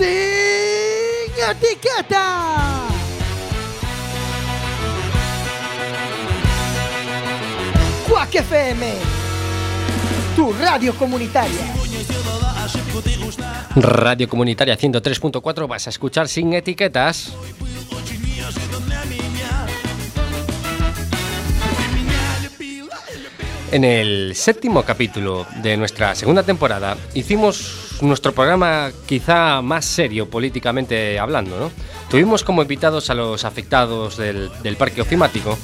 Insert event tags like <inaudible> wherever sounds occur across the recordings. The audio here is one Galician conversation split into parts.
Sin etiqueta. Quack FM, tu radio comunitaria. Radio Comunitaria 103.4 vas a escuchar sin etiquetas. En el séptimo capítulo de nuestra segunda temporada hicimos nuestro programa quizá más serio políticamente hablando, ¿no? Tuvimos como invitados a los afectados del, del parque ofimático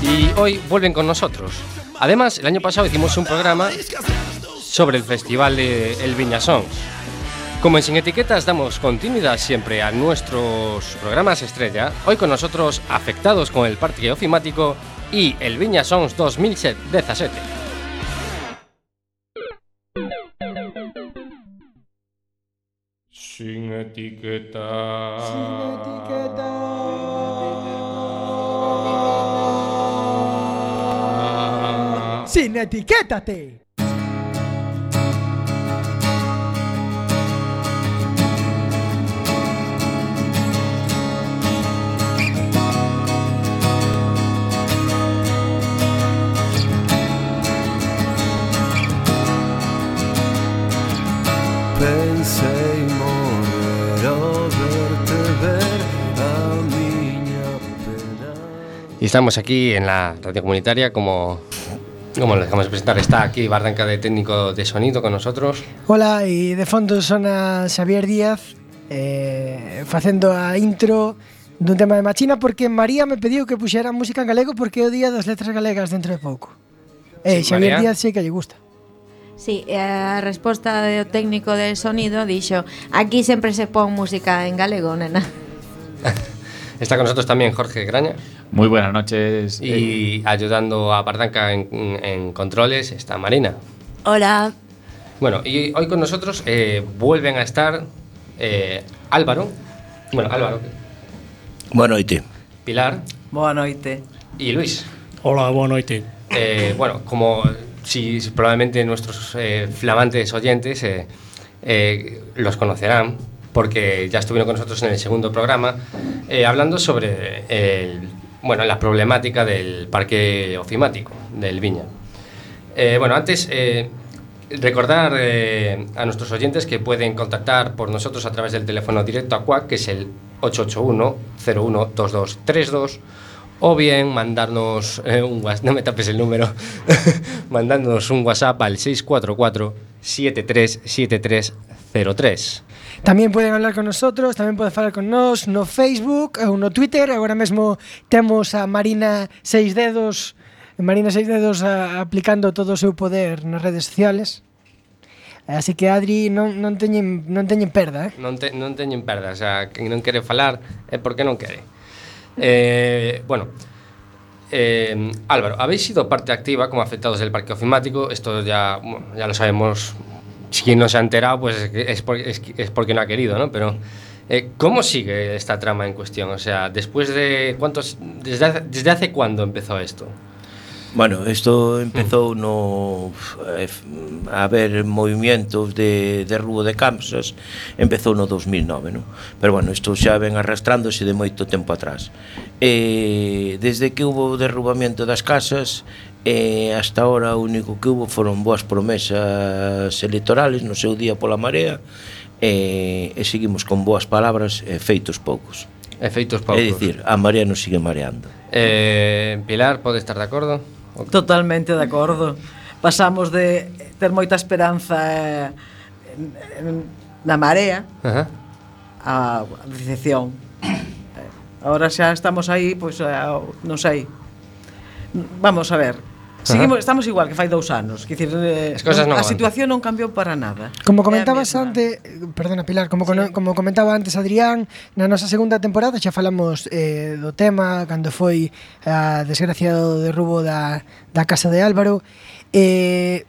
y hoy vuelven con nosotros. Además, el año pasado hicimos un programa sobre el festival de El Viña Songs. Como en Sin Etiquetas damos continuidad siempre a nuestros programas estrella, hoy con nosotros afectados con el parque ofimático y el Viña Songs 2017. Sin etiqueta. Sin etiquétate. Y estamos aquí en la radio comunitaria como... Como lo dejamos de presentar, está aquí Bardanca de técnico de sonido con nosotros. Hola, y de fondo sona Xavier Díaz eh, facendo a intro dun tema de Machina porque María me pediu que puxera música en galego porque é o día das letras galegas dentro de pouco. Eh, sí, Xavier Díaz sei que lle gusta. Sí, eh, a resposta do técnico de sonido dixo Aquí sempre se pon música en galego, nena <laughs> Está con nosotros tamén Jorge Graña Muy buenas noches. eh, Y ayudando a Bardanca en, en controles está Marina. Hola Bueno, y hoy con nosotros eh, vuelven a estar eh, Álvaro. Bueno, Álvaro. Boa noite Pilar Boa noite. y Luis. Hola, boa noite. Eh, bueno, como si, probablemente nuestros eh, flamantes oyentes eh, eh, los conocerán, porque ya estuvieron con nosotros en el segundo programa, eh, hablando sobre el- bueno, la problemática del parque ofimático del Viña. Eh, bueno, antes eh, recordar eh, a nuestros oyentes que pueden contactar por nosotros a través del teléfono directo a CUAC, que es el 881-012232, o bien mandarnos un <laughs> no me tapes el número, <laughs> mandándonos un WhatsApp al 644-737303. Tamén poden hablar con nosotros, tamén poden falar con nós no Facebook ou no Twitter. Agora mesmo temos a Marina Seis Dedos, Marina Seis Dedos a, aplicando todo o seu poder nas redes sociales. Así que Adri non, non teñen non teñen perda, eh? Non te, non teñen perda, o sea, quen non quere falar é porque non quere. Eh, bueno, eh, Álvaro, habéis sido parte activa como afectados del parque ofimático, esto ya, bueno, ya lo sabemos si quien no se ha enterado, pues es, por, es, es porque no ha querido, ¿no? Pero, eh, ¿cómo sigue esta trama en cuestión? O sea, después de... ¿cuántos, desde, hace, ¿Desde hace cuándo empezó esto? Bueno, isto empezou hmm. no eh, a haber movimientos de de rubo de Kansas, empezou no 2009, non? Pero bueno, isto xa ven arrastrándose de moito tempo atrás. E desde que hubo o derrubamento das casas, e hasta ahora o único que hubo foron boas promesas electorales no seu día pola marea e, e seguimos con boas palabras e feitos poucos. Efeitos poucos. É dicir, a marea nos sigue mareando. Eh, Pilar, pode estar de acordo? Totalmente de acordo. Pasamos de ter moita esperanza eh, na marea Ajá. a decepción. Ahora xa estamos aí, pois, pues, non sei. Vamos a ver, Seguimos, estamos igual que fai dous anos. Que dicir, eh, As cosas non a van. situación non cambiou para nada. Como comentabas é a mesma. antes, perdona Pilar, como sí. como comentaba antes Adrián, na nosa segunda temporada xa falamos eh, do tema cando foi a desgraciado derrubo da da casa de Álvaro. Eh,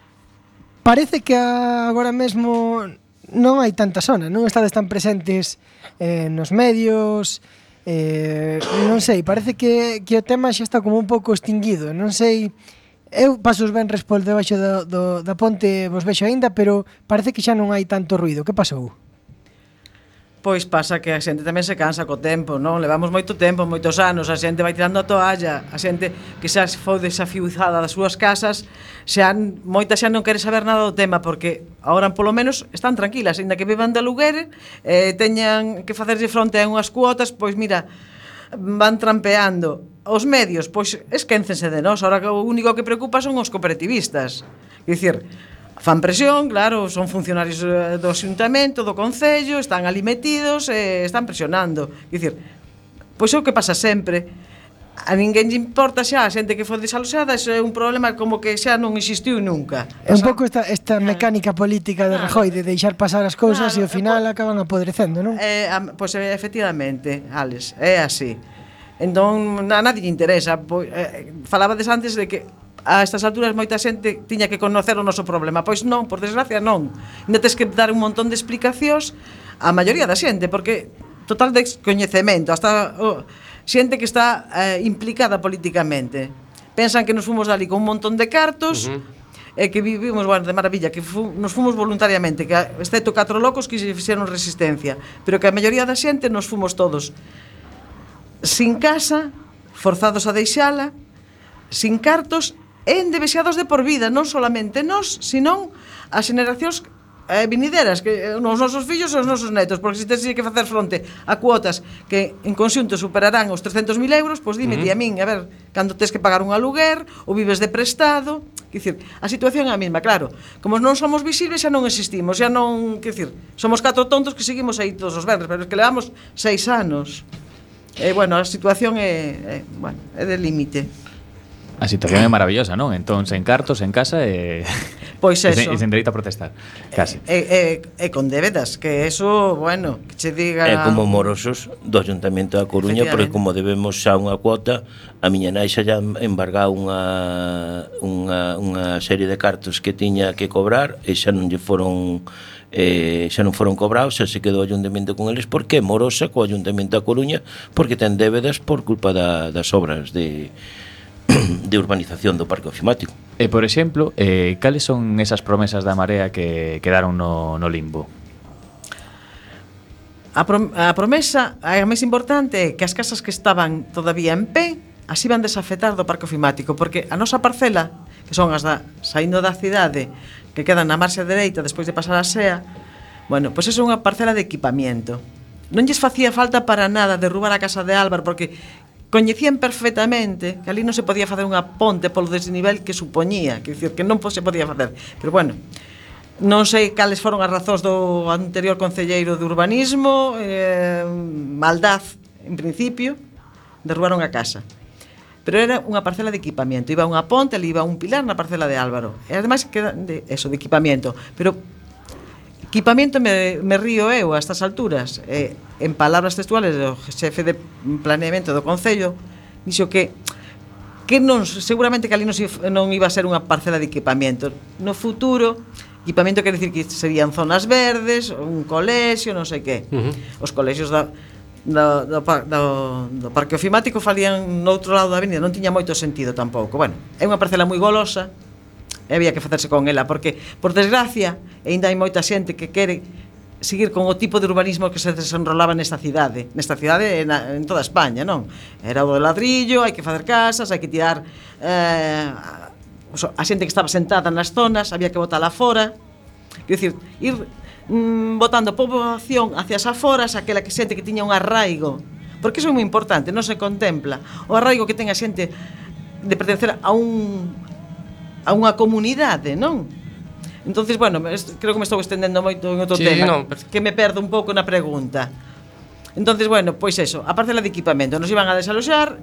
parece que agora mesmo non hai tanta zona, non estades tan presentes eh, nos medios, eh, non sei, parece que, que o tema xa está como un pouco extinguido, non sei Eu paso os venres por debaixo do, do, da ponte, vos vexo aínda, pero parece que xa non hai tanto ruido. Que pasou? Pois pasa que a xente tamén se cansa co tempo, non? Levamos moito tempo, moitos anos, a xente vai tirando a toalla, a xente que xa foi desafiuzada das súas casas, xa moita xa non quere saber nada do tema porque agora polo menos están tranquilas, aínda que vivan de aluguer, eh, teñan que facerse fronte a unhas cuotas, pois mira, van trampeando os medios, pois esquéncense de nós, ahora o único que preocupa son os cooperativistas. Quer dicir, fan presión, claro, son funcionarios eh, do xuntamento, do concello, están ali metidos, eh, están presionando. Quer dicir, pois é o que pasa sempre a ninguén lle importa xa a xente que foi desaloxada, iso é un problema como que xa non existiu nunca. É un pouco esta, esta mecánica política de Rajoy de deixar pasar as cousas claro, e ao final acaban apodrecendo, non? Eh, pois pues, efectivamente, Alex, é así. Entón, a nadie lle interesa. Pois, eh, falabades antes de que a estas alturas moita xente tiña que conocer o noso problema. Pois non, por desgracia non. Ainda que dar un montón de explicacións a maioría da xente, porque total descoñecemento, hasta o, xente que está eh, implicada políticamente. Pensan que nos fomos dali con un montón de cartos, uh -huh e que vivimos, bueno, de maravilla, que fu, nos fomos voluntariamente, que excepto catro locos que se fixeron resistencia, pero que a maioría da xente nos fomos todos sin casa, forzados a deixala, sin cartos e endevexados de por vida, non solamente nós, senón as generacións eh, vinideras que eh, os nosos fillos e os nosos netos, porque se tens que facer fronte a cuotas que en conxunto superarán os 300.000 euros, pois dime uh -huh. ti a min, a ver, cando tens que pagar un aluguer ou vives de prestado, que dicir, a situación é a mesma, claro. Como non somos visibles xa non existimos, xa non, que dicir, somos catro tontos que seguimos aí todos os verdes, pero es que levamos seis anos. E eh, bueno, a situación é, é bueno, é de límite. A situación é maravillosa, non? Entón, sen cartos, en casa e... <laughs> Pois <laughs> eso. E sen dereito a protestar, casi. E, e, e con débedas, que eso, bueno, que che diga... É como morosos do Ayuntamento da Coruña, porque como debemos xa unha cuota, a miña nai xa embargou unha, unha, unha serie de cartos que tiña que cobrar e xa non lle foron eh, xa non foron cobrados, xa se quedou o ayuntamento con eles porque é morosa co ayuntamento da Coruña porque ten débedas por culpa da, das obras de <clears throat> de urbanización do parque ofimático. E, por exemplo, eh, cales son esas promesas da Marea que quedaron no, no limbo? A, prom a promesa, a máis importante, é que as casas que estaban todavía en pé as iban desafetar do parque ofimático, porque a nosa parcela, que son as da saindo da cidade, que quedan na marxa dereita despois de pasar a SEA, bueno, pois pues é unha parcela de equipamiento. Non lles facía falta para nada derrubar a casa de Álvaro porque coñecían perfectamente que ali non se podía facer unha ponte polo desnivel que supoñía, que dicir que non se podía facer. Pero bueno, non sei cales foron as razóns do anterior concelleiro de urbanismo, eh, maldaz en principio, derrubaron a casa. Pero era unha parcela de equipamiento, iba unha ponte, ali iba un pilar na parcela de Álvaro. E ademais queda de eso de equipamiento, pero Equipamento me, me río eu a estas alturas. Eh, en palabras textuales do xefe de planeamento do Concello, dixo que que non, seguramente que ali non, non iba a ser unha parcela de equipamiento No futuro, equipamento quer dicir que serían zonas verdes, un colexio, non sei que. Uh -huh. Os colexios da, do, do, do, do parque ofimático falían no outro lado da avenida, non tiña moito sentido tampouco. Bueno, é unha parcela moi golosa, e había que facerse con ela, porque, por desgracia, aínda hai moita xente que quere seguir con o tipo de urbanismo que se desenrolaba nesta cidade, nesta cidade en, en toda España, non? Era o do ladrillo, hai que facer casas, hai que tirar eh, a xente que estaba sentada nas zonas, había que botala fora. Quer dicir, ir mm, botando poboación hacia as aforas, aquela que xente que tiña un arraigo, porque iso é moi importante, non se contempla. O arraigo que ten a xente de pertencer a un a unha comunidade, non? Entonces, bueno, creo que me estou estendendo moito en outro sí, tema, non, pero... que me perdo un pouco na pregunta. Entonces, bueno, pois eso, a parcela de equipamento, nos iban a desaloxar,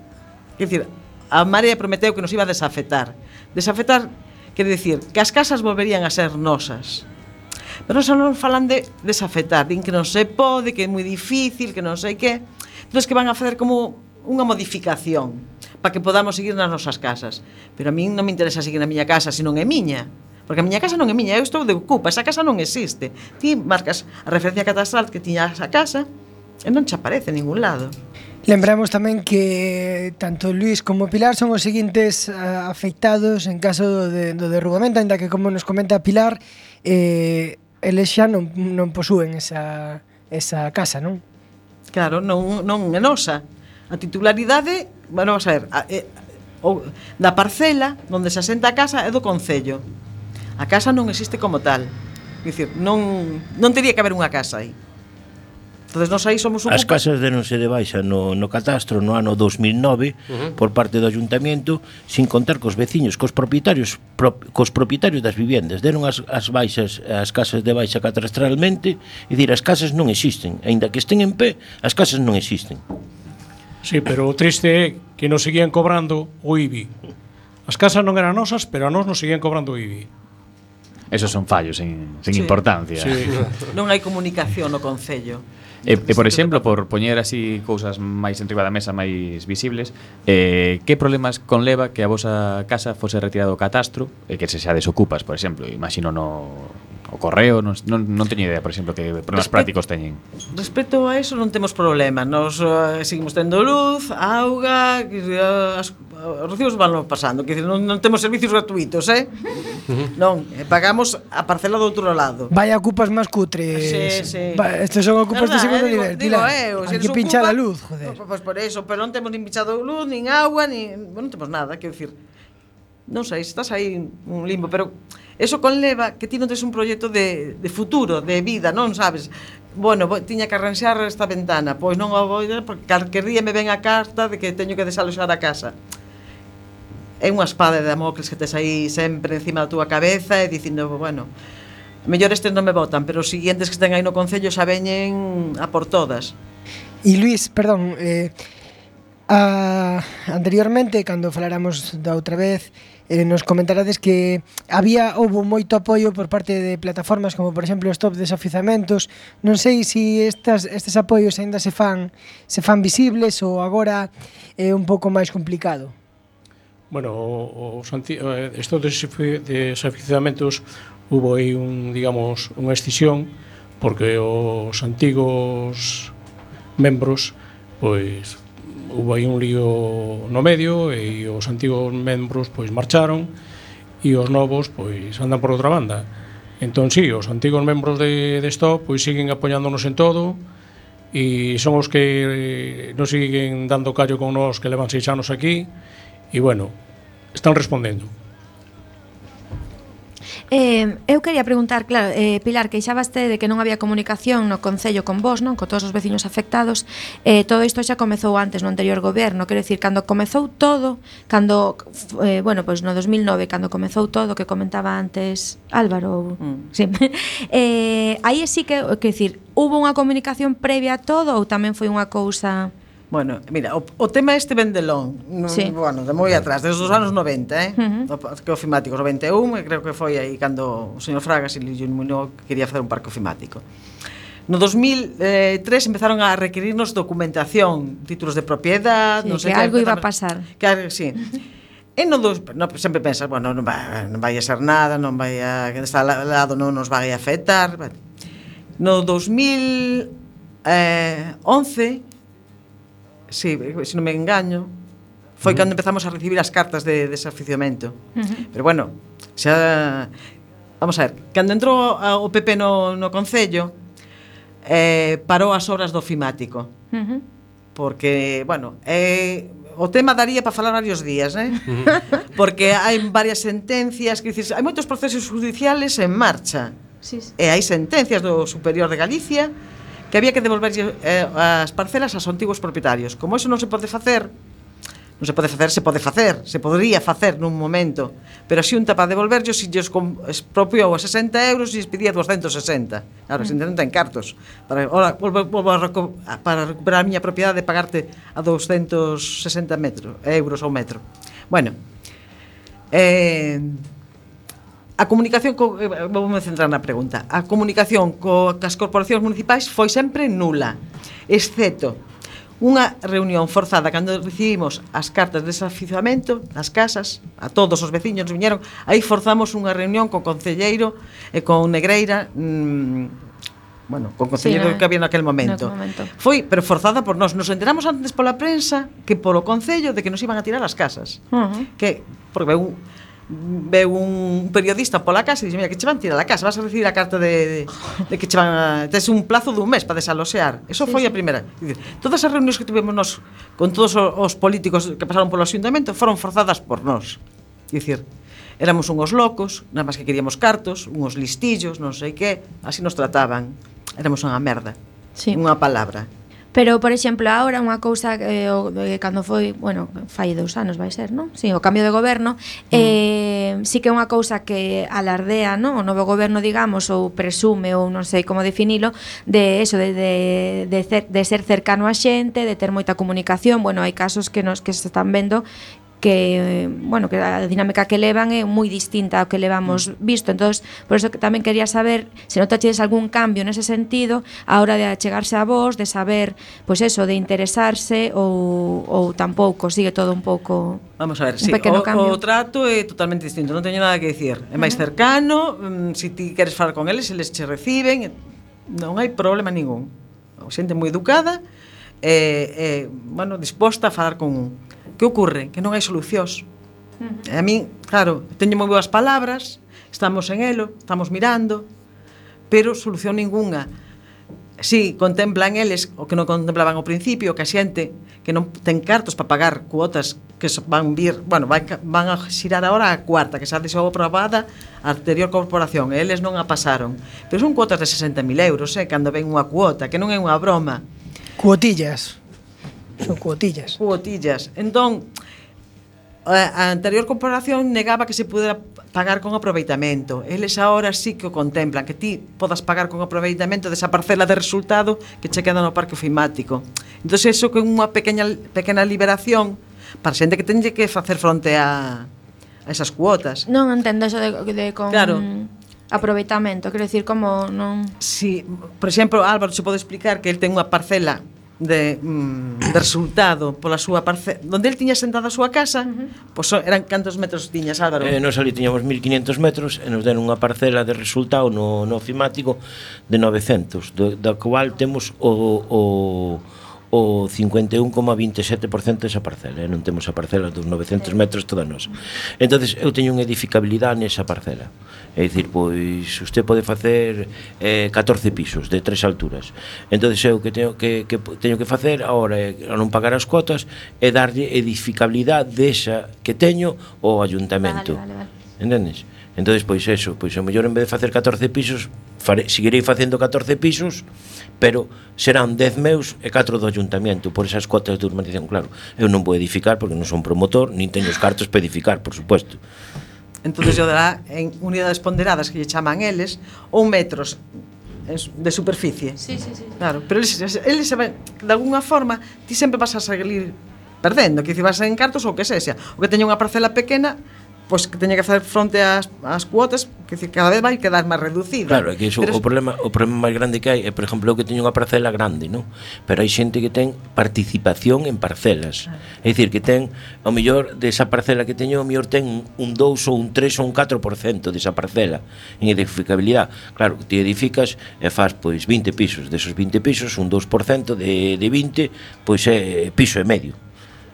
quer dicir, a Marea prometeu que nos iba a desafetar. Desafetar quer dicir que as casas volverían a ser nosas. Pero só non falan de desafetar, din que non se pode, que é moi difícil, que non sei que. Entón, que van a facer como unha modificación para que podamos seguir nas nosas casas. Pero a min non me interesa seguir na miña casa, se non é miña. Porque a miña casa non é miña, eu estou de ocupa, esa casa non existe. Ti marcas a referencia catastral que tiña esa casa e non te aparece en ningún lado. Lembramos tamén que tanto Luis como Pilar son os seguintes uh, afectados en caso de, do derrubamento, ainda que como nos comenta Pilar, eh, eles xa non, non posúen esa, esa casa, non? Claro, non, non é nosa. A titularidade bueno, vamos a ver, a, eh, o, da parcela onde se asenta a casa é do Concello. A casa non existe como tal. Dicir, non, non teria que haber unha casa aí. Entonces nós aí somos un As casas denonse de baixa no, no catastro no ano 2009 uh -huh. por parte do ayuntamiento sin contar cos veciños, cos propietarios pro, cos propietarios das viviendas. Deron as, as baixas as casas de baixa catastralmente, e dir as casas non existen, aínda que estén en pé, as casas non existen. Sí, pero o triste é que nos seguían cobrando o IBI. As casas non eran nosas, pero a nós nos seguían cobrando o IBI. Esos son fallos sin, sin sí. importancia. Sí. <laughs> non hai comunicación no Concello. E, e por exemplo, por poñer así cousas máis enriba da mesa, máis visibles, eh, que problemas conleva que a vosa casa fose retirado o catastro e que se xa desocupas, por exemplo, imagino no o correo, non, non, non teño idea, por exemplo, que problemas Respe prácticos teñen. Respecto a eso non temos problema, nos uh, seguimos tendo luz, auga, uh, as, uh, os recibos van pasando, que non, non temos servicios gratuitos, eh? Uh -huh. non, eh, pagamos a parcela do outro lado. Vai ocupas máis cutres. Sí, sí. Va, estes son ocupas Verdad, de segundo eh, nivel. Digo, digo, eh, o, si que pinchar ocupa, a luz, joder. Pois pues por eso, pero non temos nin pinchado luz, nin agua, nin, bueno, non temos nada, quero dicir. Non sei, estás aí un limbo, pero Eso conleva que ti non tes un proxecto de, de futuro, de vida, non sabes? Bueno, tiña que arranxar esta ventana, pois non a vou porque calquer día me ven a carta de que teño que desaloxar a casa. É unha espada de Damocles que tes aí sempre encima da túa cabeza e dicindo, bueno, mellor estes non me votan, pero os seguintes que estén aí no Concello xa veñen a por todas. E Luis, perdón, eh, a, anteriormente, cando faláramos da outra vez, eh, nos comentarades que había houve moito apoio por parte de plataformas como por exemplo Stop Desafizamentos. Non sei se si estas estes apoios aínda se fan se fan visibles ou agora é eh, un pouco máis complicado. Bueno, os estos eh, desafizamentos hubo aí un, digamos, unha escisión porque os antigos membros pois houve aí un lío no medio e os antigos membros pois marcharon e os novos pois andan por outra banda. Entón si, sí, os antigos membros de, de Stop pois siguen apoiándonos en todo e son os que eh, nos siguen dando callo con nós que levan seis anos aquí e bueno, están respondendo. Eh, eu quería preguntar, claro, eh, Pilar, que xa baste de que non había comunicación no Concello con vos, non? Con todos os veciños afectados. Eh, todo isto xa comezou antes no anterior goberno, quero dicir, cando comezou todo, cando, eh, bueno, pois no 2009, cando comezou todo, que comentaba antes Álvaro, mm. sí. <laughs> eh, aí sí que, quero dicir, hubo unha comunicación previa a todo ou tamén foi unha cousa... Bueno, mira, o, o tema este vendelón mm, sí. Bueno, de moi atrás, desde os anos 90 eh? uh -huh. Que o 91 Creo que foi aí cando o señor Fraga Se lhe iluminou que quería facer un parque ofimático No 2003 eh, empezaron a requerirnos documentación Títulos de propiedad sí, no sei Que algo iba a pasar que, Sí E no dos, no, sempre pensas, bueno, non vai, non vai a ser nada, non vai a que está al lado non nos vai a afectar. No 2011 sí, se non me engaño, foi uh -huh. cando empezamos a recibir as cartas de desaficiamento. Uh -huh. Pero bueno, xa vamos a ver, cando entrou o PP no no concello eh parou as obras do fimático. Uh -huh. Porque, bueno, eh o tema daría para falar varios días, eh? Uh <laughs> -huh. Porque hai varias sentencias que dices, hai moitos procesos judiciales en marcha. Sí, sí. E hai sentencias do Superior de Galicia que había que devolver eh, as parcelas aos antigos propietarios. Como eso non se pode facer, non se pode facer, se pode facer, se podría facer nun momento, pero a xunta para devolverllo se lles expropiou a 60 euros e lles pedía 260. Ahora, mm. se intenta en cartos. Para, ora, volvo, volvo a recu para recuperar a miña propiedade de pagarte a 260 metro, euros ao metro. Bueno, eh, A comunicación, co, eh, vamos centrar na pregunta, a comunicación co, cas corporacións municipais foi sempre nula, exceto unha reunión forzada cando recibimos as cartas de desafizamento nas casas, a todos os veciños viñeron, aí forzamos unha reunión co concelleiro e con Negreira mmm, bueno, con concelleiro sí, que había naquel momento. Momento. Foi pero forzada por nós. Nos enteramos antes pola prensa que polo concello de que nos iban a tirar as casas. Uh -huh. Que porque un, veu un periodista pola casa e dixe, mira, que che van tirar da casa, vas a recibir a carta de, de, de que che van a, tes un plazo dun mes para desaloxear. Eso sí, foi sí. a primeira. Dicir, todas as reunións que tivemos nos con todos os políticos que pasaron polo asuntamento foron forzadas por nós. Dicir, éramos unhos locos, nada máis que queríamos cartos, unhos listillos, non sei que, así nos trataban. Éramos unha merda. Sí. Unha palabra. Pero, por exemplo, agora unha cousa eh, o, eh, cando foi, bueno, fai dous anos vai ser, non? Si, sí, o cambio de goberno, mm. eh, sí que é unha cousa que alardea, non? O novo goberno, digamos, ou presume, ou non sei como definilo, de eso, de, de, de, cer, de ser cercano a xente, de ter moita comunicación, bueno, hai casos que nos que se están vendo que, bueno, que a dinámica que levan é moi distinta ao que levamos mm. visto. Entonces, por eso que tamén quería saber se notaches algún cambio nese sentido a hora de achegarse a vos, de saber, pois pues eso, de interesarse ou, ou tampouco, sigue todo un pouco Vamos a ver, sí, o, cambio. o trato é totalmente distinto, non teño nada que dicir. É máis cercano, se si ti queres falar con eles, eles che reciben, non hai problema ningún. O xente moi educada, e, eh, eh, bueno, disposta a falar con un que ocorre? Que non hai solucións. Uh -huh. E a min, claro, teño moi boas palabras, estamos en elo, estamos mirando, pero solución ningunha. Si contemplan eles o que non contemplaban ao principio, que a xente que non ten cartos para pagar cuotas que van vir, bueno, van, van a xirar agora a cuarta, que xa deixou aprobada a anterior corporación, e eles non a pasaron. Pero son cuotas de 60.000 euros, eh, cando ven unha cuota, que non é unha broma. Cuotillas. Son cuotillas. Cuotillas. Entón, a anterior comparación negaba que se pudera pagar con aproveitamento. Eles agora sí que o contemplan, que ti podas pagar con aproveitamento desa parcela de resultado que che queda no parque ofimático. Entón, eso que unha pequena, pequena liberación para xente que tenlle que facer fronte a, a esas cuotas. Non entendo eso de, de con... Claro aproveitamento, quero dicir como non Si, sí, por exemplo, Álvaro se pode explicar que el ten unha parcela de, mm, de resultado pola súa parcela onde el tiña sentada a súa casa uh -huh. pois eran cantos metros tiñas Álvaro? Eh, nos ali tiñamos 1500 metros e nos deron unha parcela de resultado no, no ofimático de 900 do, da cual temos o, o o 51,27% desa parcela, eh? non temos a parcela dos 900 metros toda nosa. Entonces eu teño unha edificabilidade nesa parcela. É dicir, pois usted pode facer eh, 14 pisos de tres alturas. Entonces eu que teño que, que teño que facer agora é eh, non pagar as cuotas e darlle edificabilidade desa que teño ao ayuntamento. Vale, vale, vale. Entendes? Entonces pois eso, pois o mellor en vez de facer 14 pisos, fare, seguirei facendo 14 pisos pero serán 10 meus e 4 do ayuntamento por esas cuotas de urbanización, claro. Eu non vou edificar porque non son promotor, nin teño os cartos para edificar, por suposto. Entonces yo dará en unidades ponderadas que lle chaman eles ou metros de superficie. Sí, sí, sí. Claro, pero eles, eles de alguna forma ti sempre vas a salir perdendo, que si vas en cartos ou que sexa, o que teña unha parcela pequena pois que teña que facer fronte ás, ás cuotas que decir, cada vez vai quedar máis reducida. Claro, é que iso, pero... o problema o problema máis grande que hai é, por exemplo, eu que teño unha parcela grande non? pero hai xente que ten participación en parcelas. Ah. é dicir, que ten ao mellor desa parcela que teño ao mellor ten un 2 ou un 3 ou un 4% desa parcela en edificabilidade. Claro, ti edificas e faz pois 20 pisos. Desos 20 pisos, un 2% de, de 20 pois é piso e medio.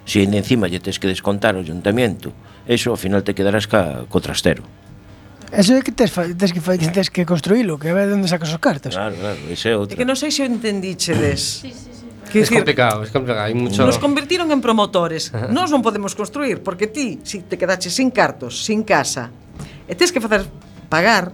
Se si encima lle tes que descontar o ayuntamiento eso ao final te quedarás ca, co trastero. Eso é que tes, tes que, tes que construílo, que a ver onde sacas os cartos. Claro, claro, ese é outro. É que non sei se o entendichedes. sí, sí, sí. Que es decir, complicado, es complicado, hai mucho... Nos convertiron en promotores. Nós non podemos construir, porque ti, se si te quedaches sin cartos, sin casa, e tes que facer pagar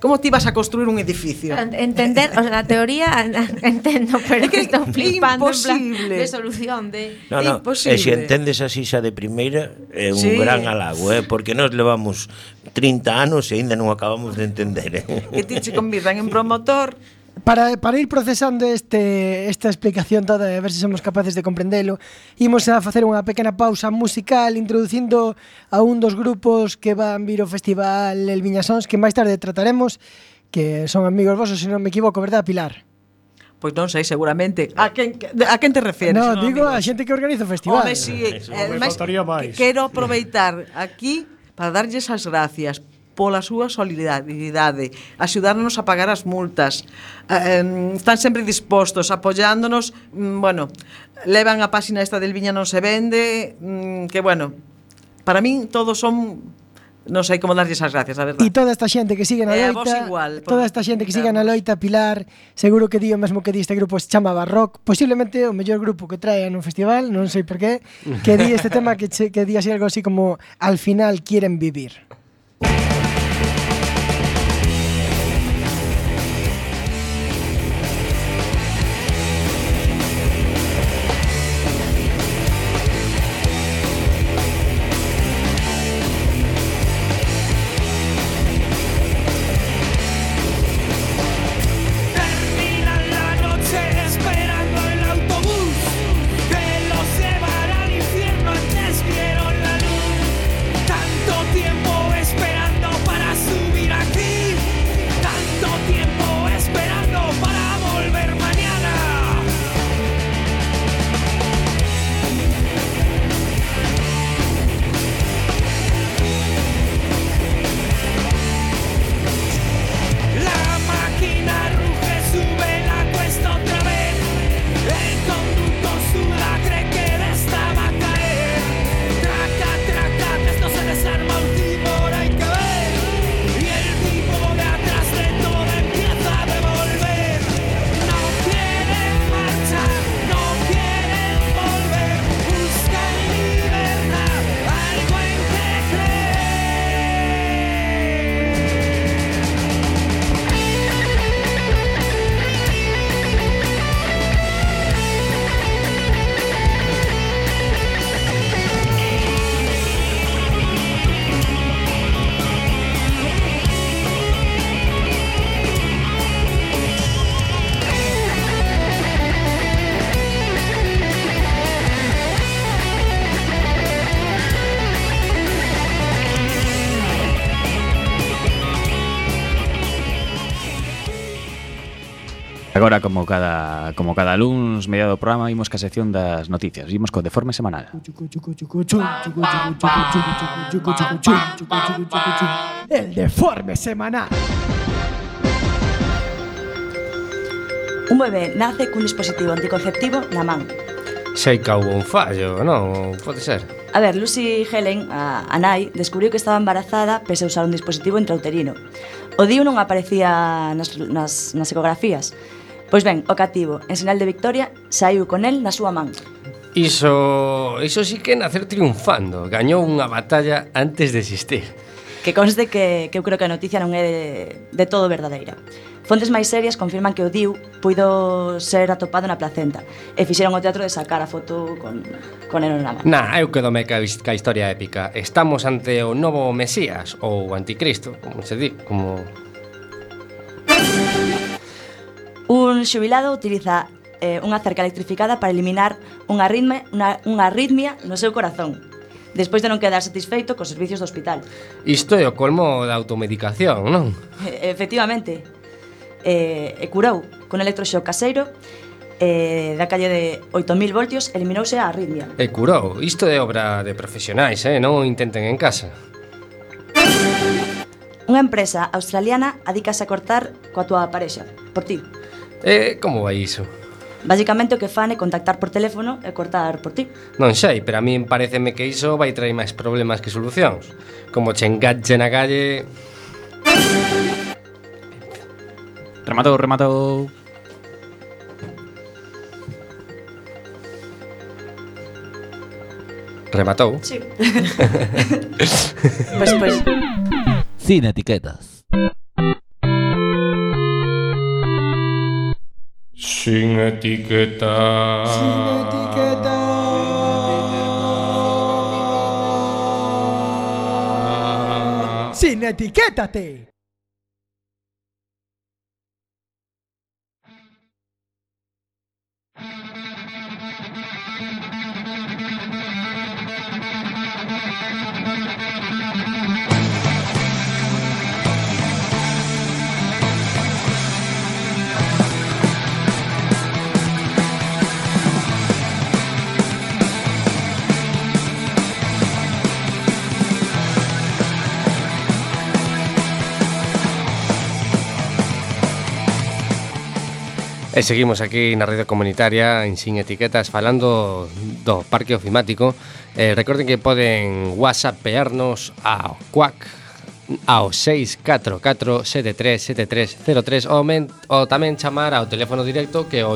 Como ti vas a construir un edificio? Entender, o sea, a teoría <laughs> entendo, pero é que estou flipando imposible. en plan de solución de No, no, imposible. e se entendes así xa de primeira é un sí. gran halago, eh, porque nós levamos 30 anos e aínda non acabamos de entender. Eh. Que ti che convidan en promotor <laughs> Para, para ir procesando este, esta explicación toda e ver se somos capaces de comprendelo Imos a facer unha pequena pausa musical Introducindo a un dos grupos que van vir ao festival El Viñasons Que máis tarde trataremos Que son amigos vosos, se non me equivoco, verdad Pilar? Pois non sei, seguramente. A quen, a quen te refieres? No, digo amigos. a xente que organiza o festival. Home, si, sí, eh, máis, quero aproveitar aquí para darlles as gracias pola súa solidaridade, axudarnos a pagar as multas. Eh, están sempre dispostos, apoiándonos, mm, bueno, levan a páxina esta del Viña non se vende, mm, que bueno, para min todos son non sei como darlle esas gracias, a verdade. E toda esta xente que sigue na eh, loita, igual, por... toda esta xente que sigue na loita, Pilar, seguro que di o mesmo que di este grupo, se chama Barrock, posiblemente o mellor grupo que trae no festival, non sei por qué, que di este tema que, che, que di así algo así como al final quieren vivir. Agora, como cada, como cada luns, mediado do programa, vimos ca sección das noticias. vimos co deforme semanal. El deforme semanal. Un bebé nace cun dispositivo anticonceptivo na man. Sei que houve un fallo, non? Pode ser. A ver, Lucy Helen, a, a nai, descubriu que estaba embarazada pese a usar un dispositivo intrauterino. O DIU non aparecía nas, nas, nas ecografías, Pois ben, o cativo, en sinal de victoria, saiu con el na súa man. Iso, iso sí que nacer triunfando, gañou unha batalla antes de existir. Que conste que, que eu creo que a noticia non é de, de todo verdadeira. Fontes máis serias confirman que o Diu puido ser atopado na placenta e fixeron o teatro de sacar a foto con, con el na man. Nah, eu quedome ca, ca historia épica. Estamos ante o novo Mesías ou Anticristo, como se di, como... Un xubilado utiliza eh, unha cerca electrificada para eliminar unha arritmia, unha, unha arritmia no seu corazón despois de non quedar satisfeito cos servicios do hospital. Isto é o colmo da automedicación, non? E, <laughs> efectivamente. E, e curou con electroshock caseiro eh, da calle de 8.000 voltios eliminouse a arritmia. E curou. Isto é obra de profesionais, eh? non o intenten en casa. Unha empresa australiana adicase a cortar coa túa parexa, por ti. E como vai iso? Basicamente o que fan é contactar por teléfono e cortar por ti. Non sei, pero a min pareceme que iso vai traer máis problemas que solucións. Como che enganche na calle... Rematou, rematou. Rematou? Sí. <laughs> <laughs> pois, pois. Sin etiquetas. Singa tiketa. Singa tiketa. Sin etiquétate. E seguimos aquí na rede comunitaria en Sin Etiquetas falando do Parque Ofimático. Eh, recorden que poden whatsappearnos ao CUAC ao 644-737303 ou, men, ou tamén chamar ao teléfono directo que é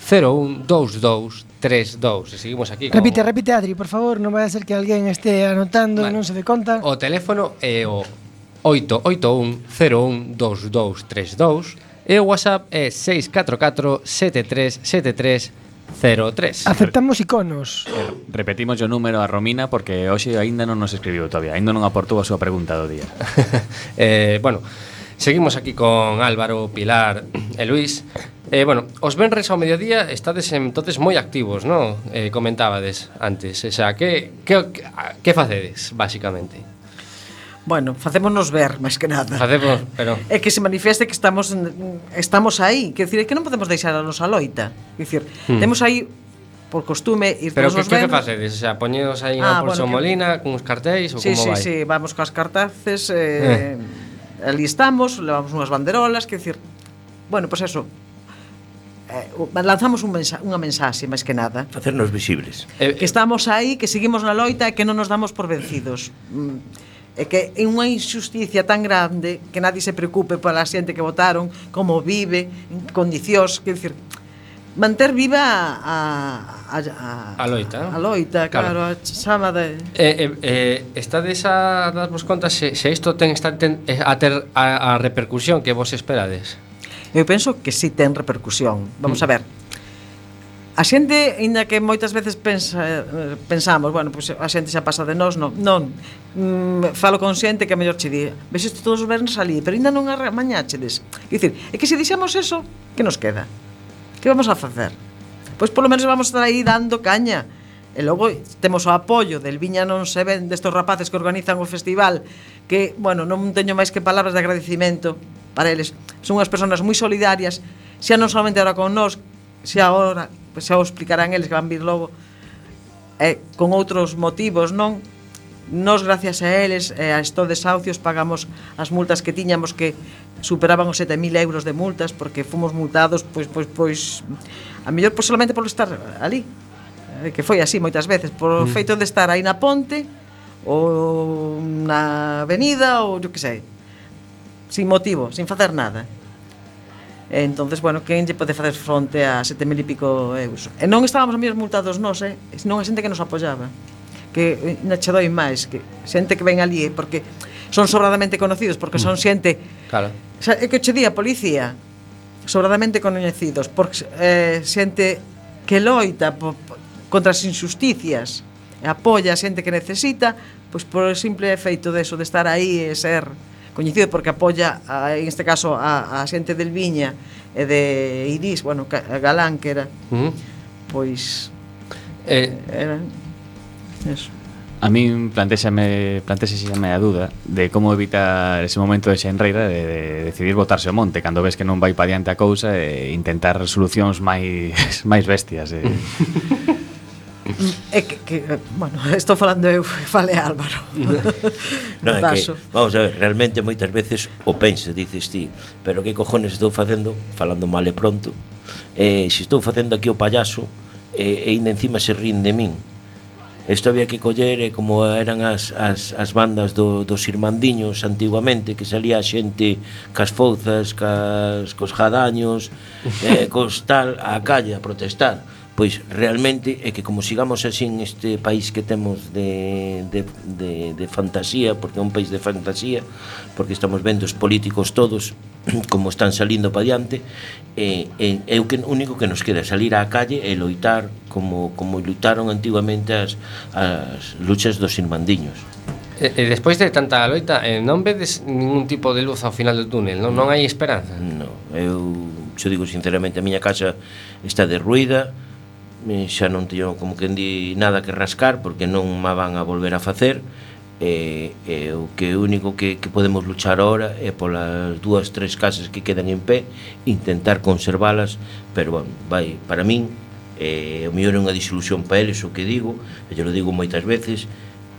881-012232 e seguimos aquí con... Repite, repite Adri, por favor, non vai a ser que alguén este anotando vale. e non se dé conta O teléfono é o 881 012232 E o WhatsApp é 644-737303 Aceptamos iconos. Eh, repetimos o número a Romina porque hoxe aínda non nos escribiu todavía, aínda non aportou a súa pregunta do día. <laughs> eh, bueno, seguimos aquí con Álvaro, Pilar e Luis. Eh, bueno, os venres ao mediodía estades entonces moi activos, non? Eh, comentábades antes, o sea, que que que facedes basicamente? Bueno, facémonos ver, máis que nada. Facemos, pero... É que se manifieste que estamos estamos aí, que decir, é que non podemos deixar a nosa loita. Quer decir, hmm. temos aí por costume ir Pero que, que facedes? O sea, poñedos aí ah, por bueno, Molina que... cuns cartéis ou sí, como sí, vai? Sí, sí, vamos coas cartaces eh, eh. ali estamos, levamos unhas banderolas, que decir, bueno, pois pues eso, eh, lanzamos un mensa, unha mensaxe máis que nada facernos visibles eh, que estamos aí, que seguimos na loita e que non nos damos por vencidos mm É que é unha injusticia tan grande que nadie se preocupe pola xente que votaron, como vive, en condicións, que decir, manter viva a a, a, a loita, a loita, claro, claro a chama de eh, eh, eh estades a darvos conta se, se isto ten está ten, a ter a, a repercusión que vos esperades. Eu penso que si sí ten repercusión. Vamos mm. a ver. A xente, inda que moitas veces pensa, eh, pensamos, bueno, pois pues a xente xa pasa de nós, non, non. Mm, falo con xente que a mellor che di, ves isto todos os vernos ali, pero ainda non arremañáchedes. Quer dicir, é que se dixemos eso, que nos queda? Que vamos a facer? Pois polo menos vamos estar aí dando caña. E logo temos o apoio del Viña non se ven destos rapaces que organizan o festival, que, bueno, non teño máis que palabras de agradecimento para eles. Son unhas persoas moi solidarias, xa non solamente ahora con nós, xa ahora pois xa o explicarán eles que van vir logo eh, con outros motivos, non? Nos, gracias a eles, eh, a estos desahucios, pagamos as multas que tiñamos que superaban os 7.000 euros de multas porque fomos multados, pois, pois, pois, a mellor pois solamente por estar ali, eh, que foi así moitas veces, por mm. feito de estar aí na ponte, ou na avenida, ou, eu que sei, sin motivo, sin facer nada. E, entonces, bueno, quen lle pode facer fronte a sete mil e pico euros? E non estábamos a mellor multados nós, eh? senón a xente que nos apoyaba que eh, na che doi máis que xente que ven ali eh, porque son sobradamente conocidos porque son mm. xente claro. xa, é que che di a policía sobradamente coñecidos porque eh, xente que loita po, po, contra as injusticias e apoia a xente que necesita pois por o simple efeito de eso de estar aí e ser coñecido porque apoia, a, en este caso, a, a xente del Viña e de Iris, bueno, Galán, que era, uh -huh. pois, eh, era, eso. A min plantexame, plantexame a duda de como evitar ese momento de xenreira de, de decidir botarse o monte cando ves que non vai pa diante a cousa e intentar solucións máis <laughs> máis bestias. Eh. <laughs> É que, que, bueno, <laughs> estou falando eu, <laughs> fale Álvaro. <laughs> no, é que, vamos a ver, realmente moitas veces o pense, dices ti, pero que cojones estou facendo, falando mal e pronto, eh, se estou facendo aquí o payaso, eh, e ainda encima se rin de min. Isto había que coller eh, como eran as, as, as bandas do, dos irmandiños antiguamente que salía a xente cas fouzas, cas, cos jadaños, eh, cos tal, a calle a protestar pois realmente é que como sigamos así en este país que temos de, de, de, de fantasía, porque é un país de fantasía, porque estamos vendo os políticos todos <clears throat> como están salindo para diante, e, e, é o que único que nos queda salir á calle e loitar como, como loitaron antigamente as, as luchas dos irmandiños. E, e despois de tanta loita, eh, non vedes ningún tipo de luz ao final do túnel, non, non hai esperanza? Non, eu, eu digo sinceramente, a miña casa está derruída, xa non teño como que di nada que rascar porque non má van a volver a facer e, e o que único que, que podemos luchar ahora é polas dúas, tres casas que quedan en pé intentar conservalas pero bueno, vai, para min eh, o mellor é unha disolución para eles o que digo, e eu lo digo moitas veces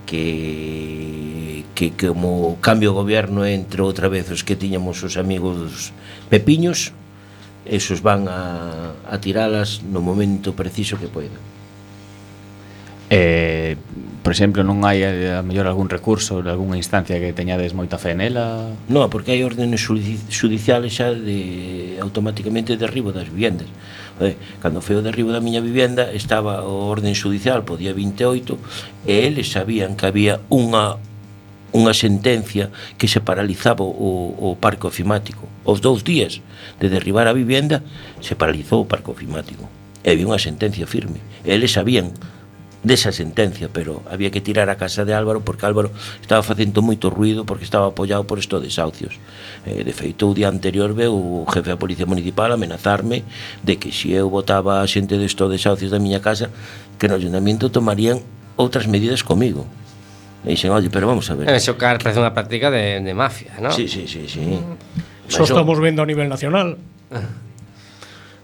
que que como cambio o goberno entre outra vez os que tiñamos os amigos pepiños esos van a, a tiralas no momento preciso que poidan. Eh, por exemplo, non hai eh, a mellor algún recurso, algunha instancia que teñades moita fe nela? Non, porque hai órdenes judiciales xa de automáticamente derribo das vivendas. Eh, cando foi o derribo da miña vivenda estaba o orden judicial, podía 28, e eles sabían que había unha unha sentencia que se paralizaba o, o parque ofimático. Os dous días de derribar a vivienda se paralizou o parque ofimático. E había unha sentencia firme. Eles sabían desa sentencia, pero había que tirar a casa de Álvaro porque Álvaro estaba facendo moito ruido porque estaba apoiado por estos desahucios. Eh, de feito, o día anterior veu o jefe da Policía Municipal amenazarme de que se eu votaba a xente destos desahucios da miña casa, que no ayuntamiento tomarían outras medidas comigo. E dixen, oye, pero vamos a ver. Eso car, parece unha práctica de, de mafia, non? Sí, sí, sí, sí. Mm. Eso estamos vendo a nivel nacional. <laughs>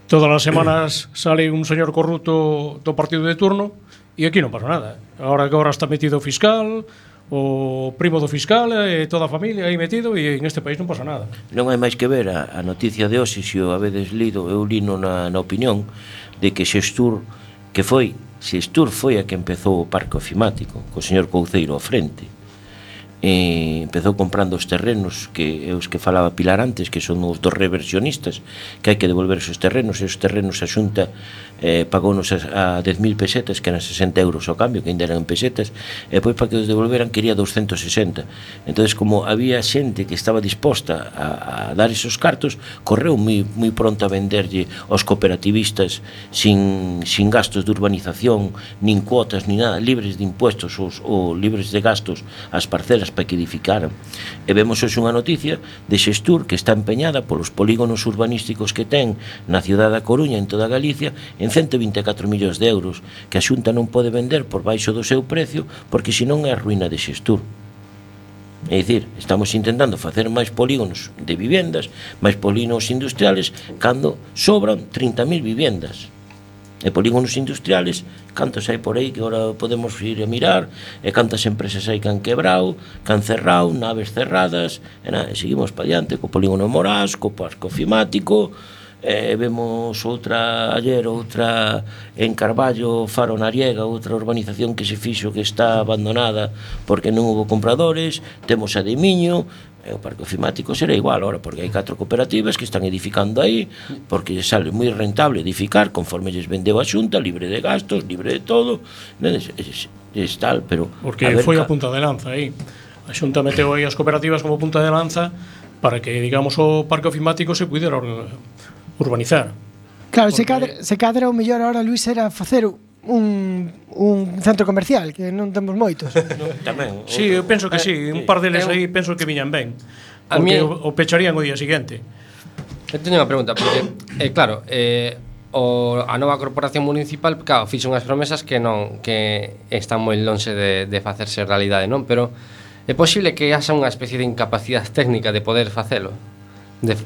Todas as semanas sale un señor corrupto do partido de turno e aquí non pasa nada. Ahora que ahora está metido o fiscal, o primo do fiscal e toda a familia aí metido e en este país non pasa nada. Non hai máis que ver a, a noticia de hoxe, se o habedes lido, eu lino na, na opinión, de que Xestur, que foi Xestur foi a que empezou o parque ofimático, co señor Couceiro ao frente. E empezou comprando os terrenos que é os que falaba Pilar antes, que son os dos reversionistas, que hai que devolver esos terrenos, e os terrenos a xunta eh, pagounos a, a 10.000 pesetas que eran 60 euros o cambio que ainda eran en pesetas e pois para que os devolveran quería 260 entonces como había xente que estaba disposta a, a dar esos cartos correu moi, moi pronto a venderlle aos cooperativistas sin, sin gastos de urbanización nin cuotas, ni nada, libres de impuestos os, ou libres de gastos as parcelas para que edificaran. E vemos hoxe unha noticia de Xestur que está empeñada polos polígonos urbanísticos que ten na ciudad da Coruña en toda Galicia en en 124 millóns de euros que a Xunta non pode vender por baixo do seu precio porque senón é a ruína de Xestur. É dicir, estamos intentando facer máis polígonos de vivendas, máis polígonos industriales, cando sobran 30.000 vivendas. E polígonos industriales, cantos hai por aí que agora podemos ir a mirar, e cantas empresas hai que han quebrado, que han cerrado, naves cerradas, e, na, e seguimos pa diante co polígono Morás, co parque Fimático, eh, vemos outra ayer, outra en Carballo, Faro Nariega, outra urbanización que se fixo que está abandonada porque non houve compradores, temos a de Miño, e o parque ofimático será igual. Ahora porque hai catro cooperativas que están edificando aí porque lle sale moi rentable edificar conforme lles vendeu a xunta libre de gastos, libre de todo es, es, es tal, pero porque ver, foi a punta de lanza aí. A xunta meteu aí as cooperativas como punta de lanza para que digamos o parque ofimático se cuidera urbanizar. Claro, porque... se cadra, se cadra o mellor ahora, Luis, era facer un, un centro comercial que non temos moitos. <laughs> Tamén. Si, sí, eu penso que eh, si, sí. un par deles aí penso que viñan ben. A porque mí... o, o pecharían o día seguinte. Eu teño unha pregunta, porque eh, claro, eh, o, a nova corporación municipal claro, fixo unhas promesas que non que están moi lonxe de, de facerse realidade, non? Pero é posible que haxa unha especie de incapacidade técnica de poder facelo. De...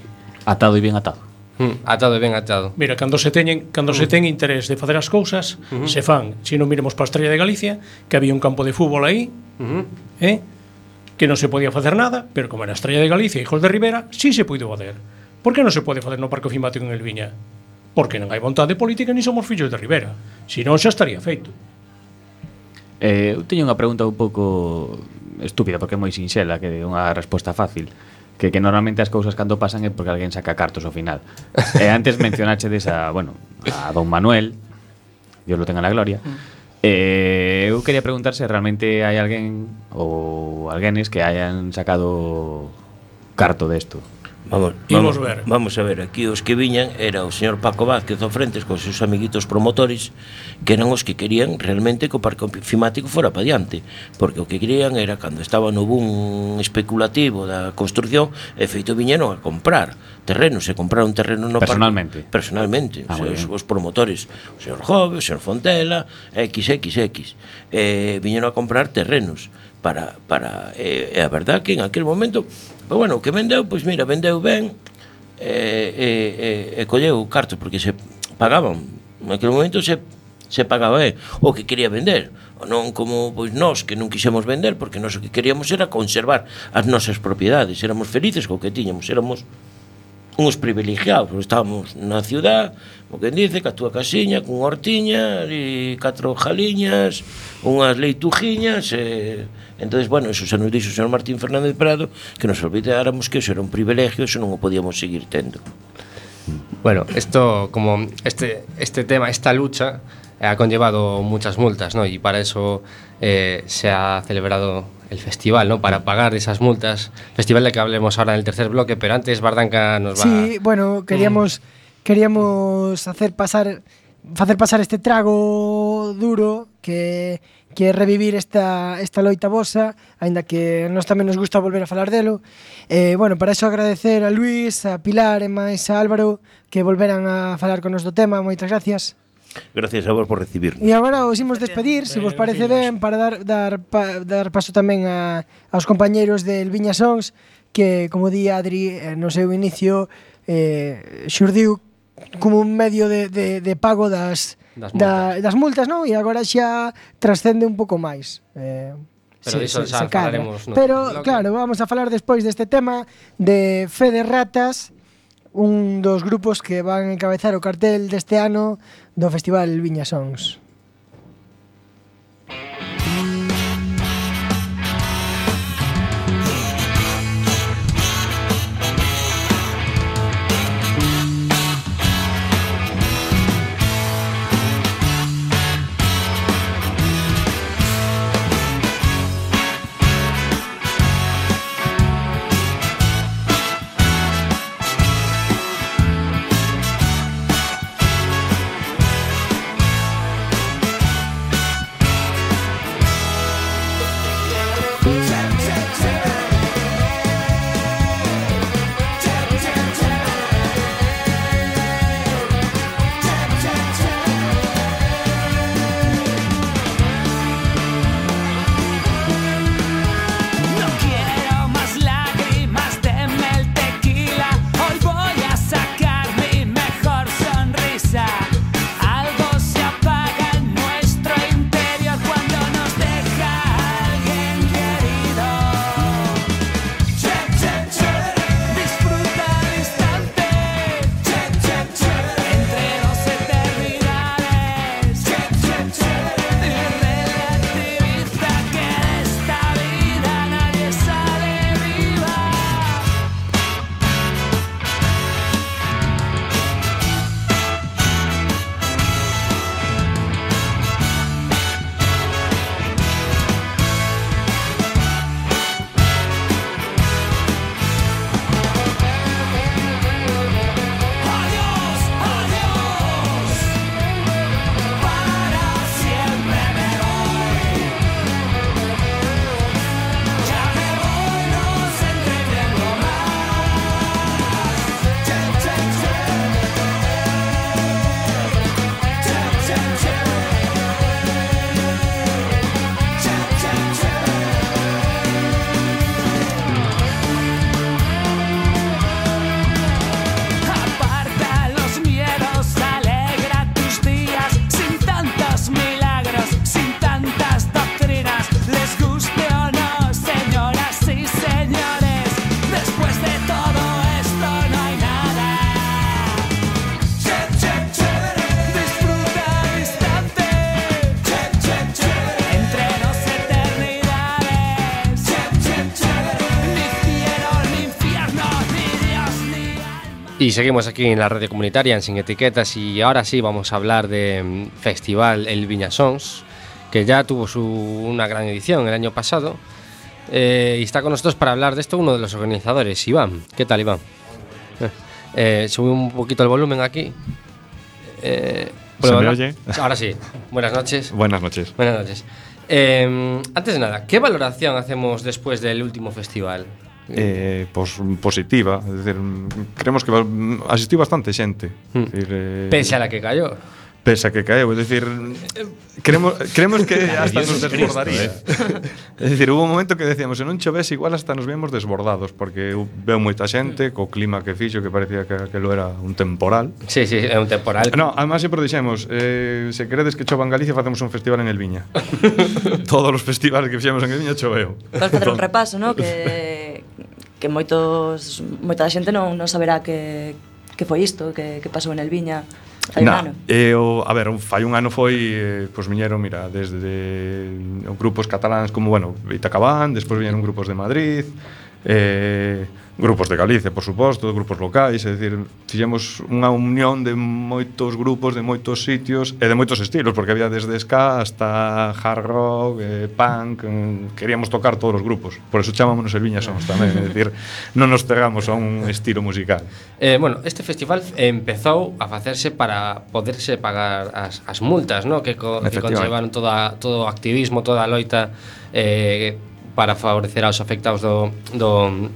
Atado e ben atado. Mm, atado e ben atado. Mira, cando se teñen, cando se hmm. ten interés de facer as cousas, hmm. se fan. Se si non miremos para a Estrella de Galicia, que había un campo de fútbol aí, uh -huh. eh? que non se podía facer nada, pero como era a Estrella de Galicia e Hijos de Rivera, sí se puido facer. Por que non se pode facer no Parque Ofimático en Elviña? Porque non hai vontade política ni somos fillos de Rivera. Si non, xa estaría feito. Eh, eu teño unha pregunta un pouco estúpida, porque é moi sinxela, que é unha resposta fácil que, que normalmente as cousas cando pasan é porque alguén saca cartos ao final. e antes <laughs> mencionaxe desa, bueno, a Don Manuel, Dios lo tenga na gloria, mm. Eh, eu quería preguntar se realmente hai alguén ou alguénes que hayan sacado carto desto. De Vamos, vamos, ver. vamos a ver, aquí os que viñan era o señor Paco Vázquez ao frente seus amiguitos promotores que eran os que querían realmente que o parque ofimático fora para diante porque o que querían era cando estaba no boom especulativo da construcción e feito viñeron a comprar terrenos e compraron terreno no personalmente. parque personalmente, ah, os, os promotores o señor Jove, o señor Fontela XXX eh, viñeron a comprar terrenos para, para eh, a verdad que en aquel momento Pero bueno, o que vendeu, pois mira, vendeu ben e, e, e, e colleu cartos, porque se pagaban. Naquele momento se se pagaba é o que quería vender non como pois nós que non quixemos vender porque nós o que queríamos era conservar as nosas propiedades éramos felices co que tiñamos éramos uns privilegiados, porque estábamos na ciudad, como quen dice, ca túa casiña, cun hortiña, e catro jaliñas, unhas leitujiñas, e... entonces bueno, eso se nos dixo o señor Martín Fernández Prado, que nos olvidáramos que eso era un privilegio, eso non o podíamos seguir tendo. Bueno, esto, como este, este tema, esta lucha, ha conllevado muchas multas, ¿no? Y para eso eh, se ha celebrado el festival, ¿no? Para pagar esas multas. Festival de que hablemos ahora en el tercer bloque, pero antes Bardanca nos va. Sí, bueno, queríamos mm. queríamos hacer pasar facer pasar este trago duro que que é revivir esta, esta loita vosa, aínda que nos tamén nos gusta volver a falar delo. Eh, bueno, para iso agradecer a Luis, a Pilar e máis a Álvaro que volveran a falar con nos do tema. Moitas gracias. Gracias a vos por recibirnos. E agora os imos despedir, se vos parece ben, para dar, dar, pa, dar paso tamén a, aos compañeiros del Viña Songs, que, como di Adri, eh, no seu inicio eh, xurdiu como un medio de, de, de pago das, das multas, da, das multas non? E agora xa trascende un pouco máis. Eh, Pero se, diso se, xa se falaremos, no? Pero, claro, vamos a falar despois deste tema de fe de ratas, un dos grupos que van encabezar o cartel deste ano do Festival Viña Sons. Y seguimos aquí en la radio comunitaria en Sin Etiquetas y ahora sí vamos a hablar de mm, Festival El Viña Songs, que ya tuvo su, una gran edición el año pasado. Eh, y está con nosotros para hablar de esto uno de los organizadores, Iván. ¿Qué tal, Iván? Eh, eh, sube un poquito el volumen aquí. Eh, ¿puedo ¿Se me oye? Ahora sí. Buenas noches. Buenas noches. Buenas noches. Eh, antes de nada, ¿qué valoración hacemos después del último festival? eh, pos, positiva, é dicir, creemos que asistiu bastante xente. Hmm. Decir, eh, Pese a la que cayó. Pese a que caeu, é dicir, creemos, creemos que <laughs> hasta nos desbordaría. Cristo, eh? <laughs> é dicir, hubo un momento que decíamos, se non chovese igual hasta nos vemos desbordados, porque eu veo moita xente hmm. co clima que fixo, que parecía que, que lo era un temporal. Sí, sí, é un temporal. No, además sempre dixemos, eh, se credes que chova en Galicia, facemos un festival en El Viña. <laughs> Todos os festivales que fixemos en El Viña choveu. Podes facer un entón- repaso, no? Que que moitos moita da xente non, non saberá que, que foi isto, que, que pasou en El Viña Fai nah, un ano. O, a ver, fai un ano foi, eh, pois viñeron, mira, desde grupos cataláns como, bueno, Itacabán, despois viñeron grupos de Madrid, eh, grupos de Galicia, por suposto, grupos locais, é dicir, fixemos unha unión de moitos grupos, de moitos sitios e de moitos estilos, porque había desde ska hasta hard rock, eh, punk, eh, queríamos tocar todos os grupos. Por eso chamámonos el Viña Sons tamén, é dicir, non nos pegamos a un estilo musical. Eh, bueno, este festival empezou a facerse para poderse pagar as, as multas, ¿no? que, co, que conllevaron toda, todo o activismo, toda a loita eh, para favorecer aos afectados do, do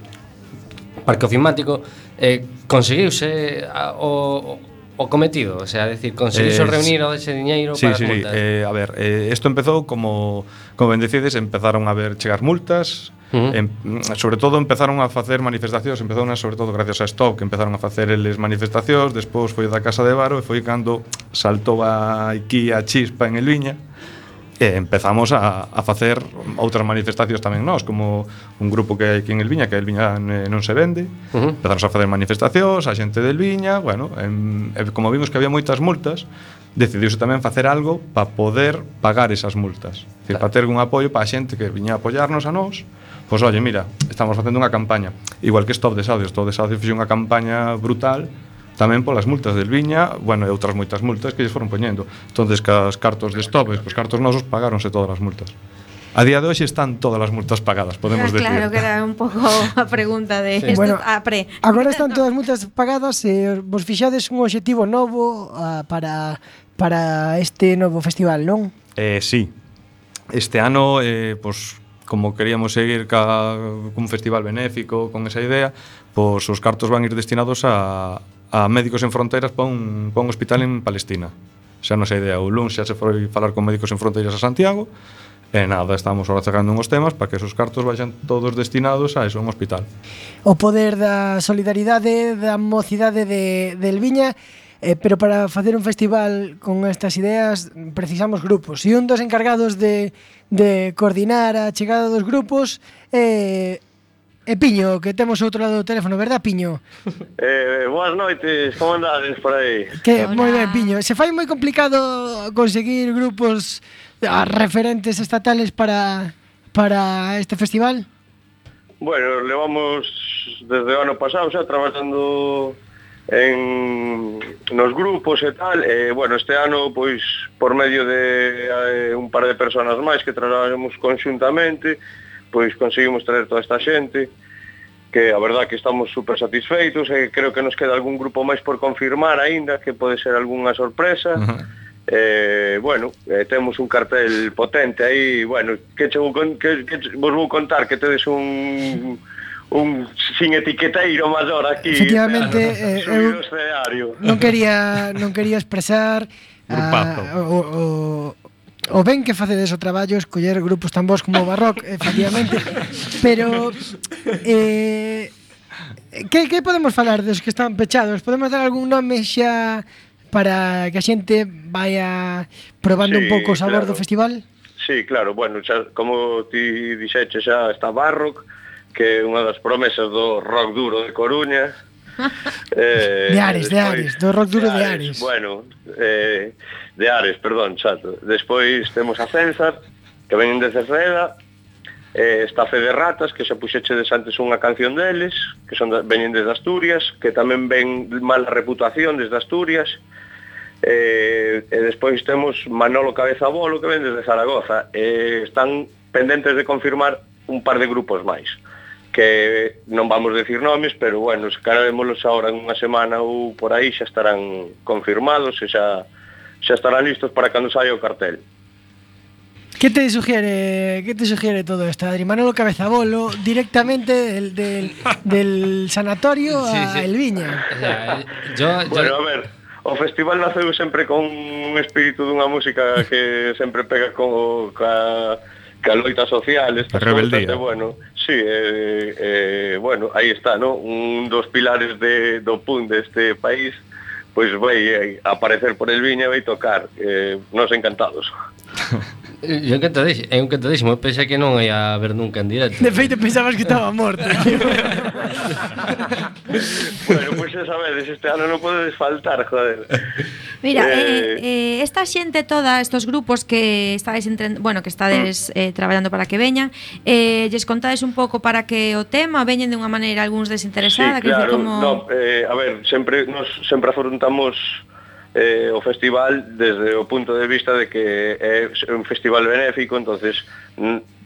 parque ofimático eh, conseguiuse a, o, o cometido, o sea, decir, conseguiuse eh, reunir o ese diñeiro sí, para sí, as multas. Sí, eh, a ver, isto esto empezou como como ben decides, empezaron a ver chegar multas, Uh -huh. em, sobre todo empezaron a facer manifestacións, empezaron a, sobre todo gracias a Stop, que empezaron a facer eles manifestacións, despois foi da Casa de Varo e foi cando saltou a aquí a chispa en Elviña. Uh e empezamos a, a facer outras manifestacións tamén nós, como un grupo que hai aquí en El Viña, que El Viña non se vende, uh -huh. empezamos a facer manifestacións, a xente del Viña, bueno, em, em, como vimos que había moitas multas, decidiuse tamén facer algo para poder pagar esas multas. Claro. Para ter un apoio para a xente que viña a apoiarnos a nós, pois, oye, mira, estamos facendo unha campaña. Igual que Stop Desahucios, Stop Desahucios fixe unha campaña brutal tamén polas multas del Viña, bueno, e outras moitas multas que lles foron poñendo. Entonces, cas cartos de estobes, cos cartos nosos pagáronse todas as multas. A día de hoxe están todas as multas pagadas, podemos ah, claro, decir. Claro, que era un pouco <laughs> a pregunta de sí. esto, bueno, a pre. Agora están todas as multas pagadas e vos fixades un obxectivo novo uh, para para este novo festival, non? Eh, sí. Este ano eh, pues, como queríamos seguir ca, cun festival benéfico, con esa idea, pois pues, os cartos van ir destinados a a Médicos en Fronteiras para un, pa un hospital en Palestina. Xa non sei idea, o Lun xa se foi falar con Médicos en Fronteiras a Santiago, E nada, estamos ahora cerrando uns temas para que esos cartos vayan todos destinados a eso, un hospital. O poder da solidaridade da mocidade de, de Elviña Eh, pero para facer un festival con estas ideas precisamos grupos. E un dos encargados de, de coordinar a chegada dos grupos é eh, E Piño, que temos outro lado do teléfono, verdad, Piño? <laughs> Eh, boas noites, como andades por aí? Que moi ben, Piño. Se fai moi complicado conseguir grupos ah, referentes estatales para para este festival? Bueno, levamos desde o ano pasado xa traballando en nos grupos e tal, e bueno, este ano pois por medio de eh, un par de persoas máis que traballamos conxuntamente, pois conseguimos traer toda esta xente, que a verdad que estamos super satisfeitos e creo que nos queda algún grupo máis por confirmar aínda que pode ser algunha sorpresa. Uh -huh. Eh, bueno, eh, temos un cartel potente aí, bueno, que che vou con, que, que vos vou contar que tedes un un sin etiqueteiro maior aquí. Efectivamente, <laughs> eh, eu non quería non quería expresar a, ah, o, o o ben que facedes o traballo escoller grupos tan bons como o Barrock, efectivamente, pero eh, que, que podemos falar dos que están pechados? Podemos dar algún nome xa para que a xente vaya probando sí, un pouco o sabor claro. do festival? Sí, claro, bueno, xa, como ti dixeche xa está Barrock, que é unha das promesas do rock duro de Coruña. <laughs> eh, de Ares, despois, de Ares, do rock duro de Ares. De Ares. Bueno, eh, de Ares, perdón, chato. Despois temos a Censar, que venen de Cerreda, eh, está Fe de Ratas, que xa puxechedes antes unha canción deles, que son da, venen desde Asturias, que tamén ven mala reputación desde Asturias, eh, e despois temos Manolo Cabeza Bolo, que ven desde Zaragoza. Eh, están pendentes de confirmar un par de grupos máis que non vamos decir nomes, pero bueno, se cara vémolos agora en unha semana ou por aí xa estarán confirmados e xa xa estarán listos para cando saia o cartel. Que te sugiere, que te sugiere todo esto, Adri? Manolo Cabezabolo, directamente del, del, del sanatorio <laughs> sí, a sí. El Viña. yo, yo... Bueno, a ver, o festival naceu sempre con un espírito dunha música que sempre pega co, ca, ca loita social, estas rebeldía. Cosas, bueno, sí, eh, eh, bueno, aí está, ¿no? Un dos pilares de, do PUN deste país, pois vai eh, aparecer por el viña e vai tocar. Eh, nos encantados. <laughs> Eu encantadísimo, eu encantadísimo, pensei que non ia ver nunca en directo. De feito, pensabas que estaba morto. <laughs> bueno, pois pues, esa vedes, este ano non podedes faltar, joder. Mira, eh, eh, eh, esta xente toda, estos grupos que estáis entre, bueno, que estades mm. eh, traballando para que veñan, eh, lles contades un pouco para que o tema veñen de unha maneira algúns desinteresada, sí, que claro, como... No, eh, a ver, sempre nos sempre afrontamos eh, o festival desde o punto de vista de que é un festival benéfico, entonces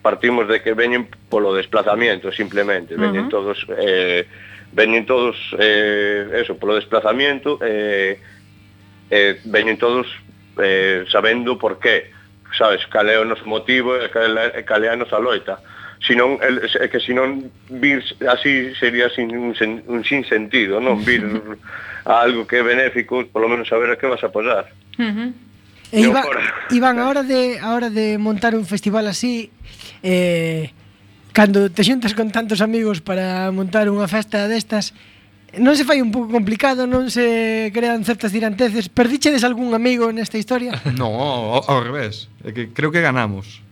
partimos de que veñen polo desplazamiento simplemente, veñen uh -huh. todos eh, veñen todos eh, eso, polo desplazamiento eh, eh, veñen todos eh, sabendo por qué sabes, cal é o noso motivo e cal, cal é a nosa loita. Senón, el, que senón vir así sería sin, un, sen, un sin sentido non? <laughs> Vir a algo que é benéfico, polo menos saber a que vas a posar. Uh -huh. E Iba, Iván, a hora de a hora de montar un festival así, eh, cando te xuntas con tantos amigos para montar unha festa destas, non se fai un pouco complicado, non se crean certas tiranteces. Perdichedes algún amigo nesta historia? <laughs> No, ao, ao revés, é que creo que ganamos.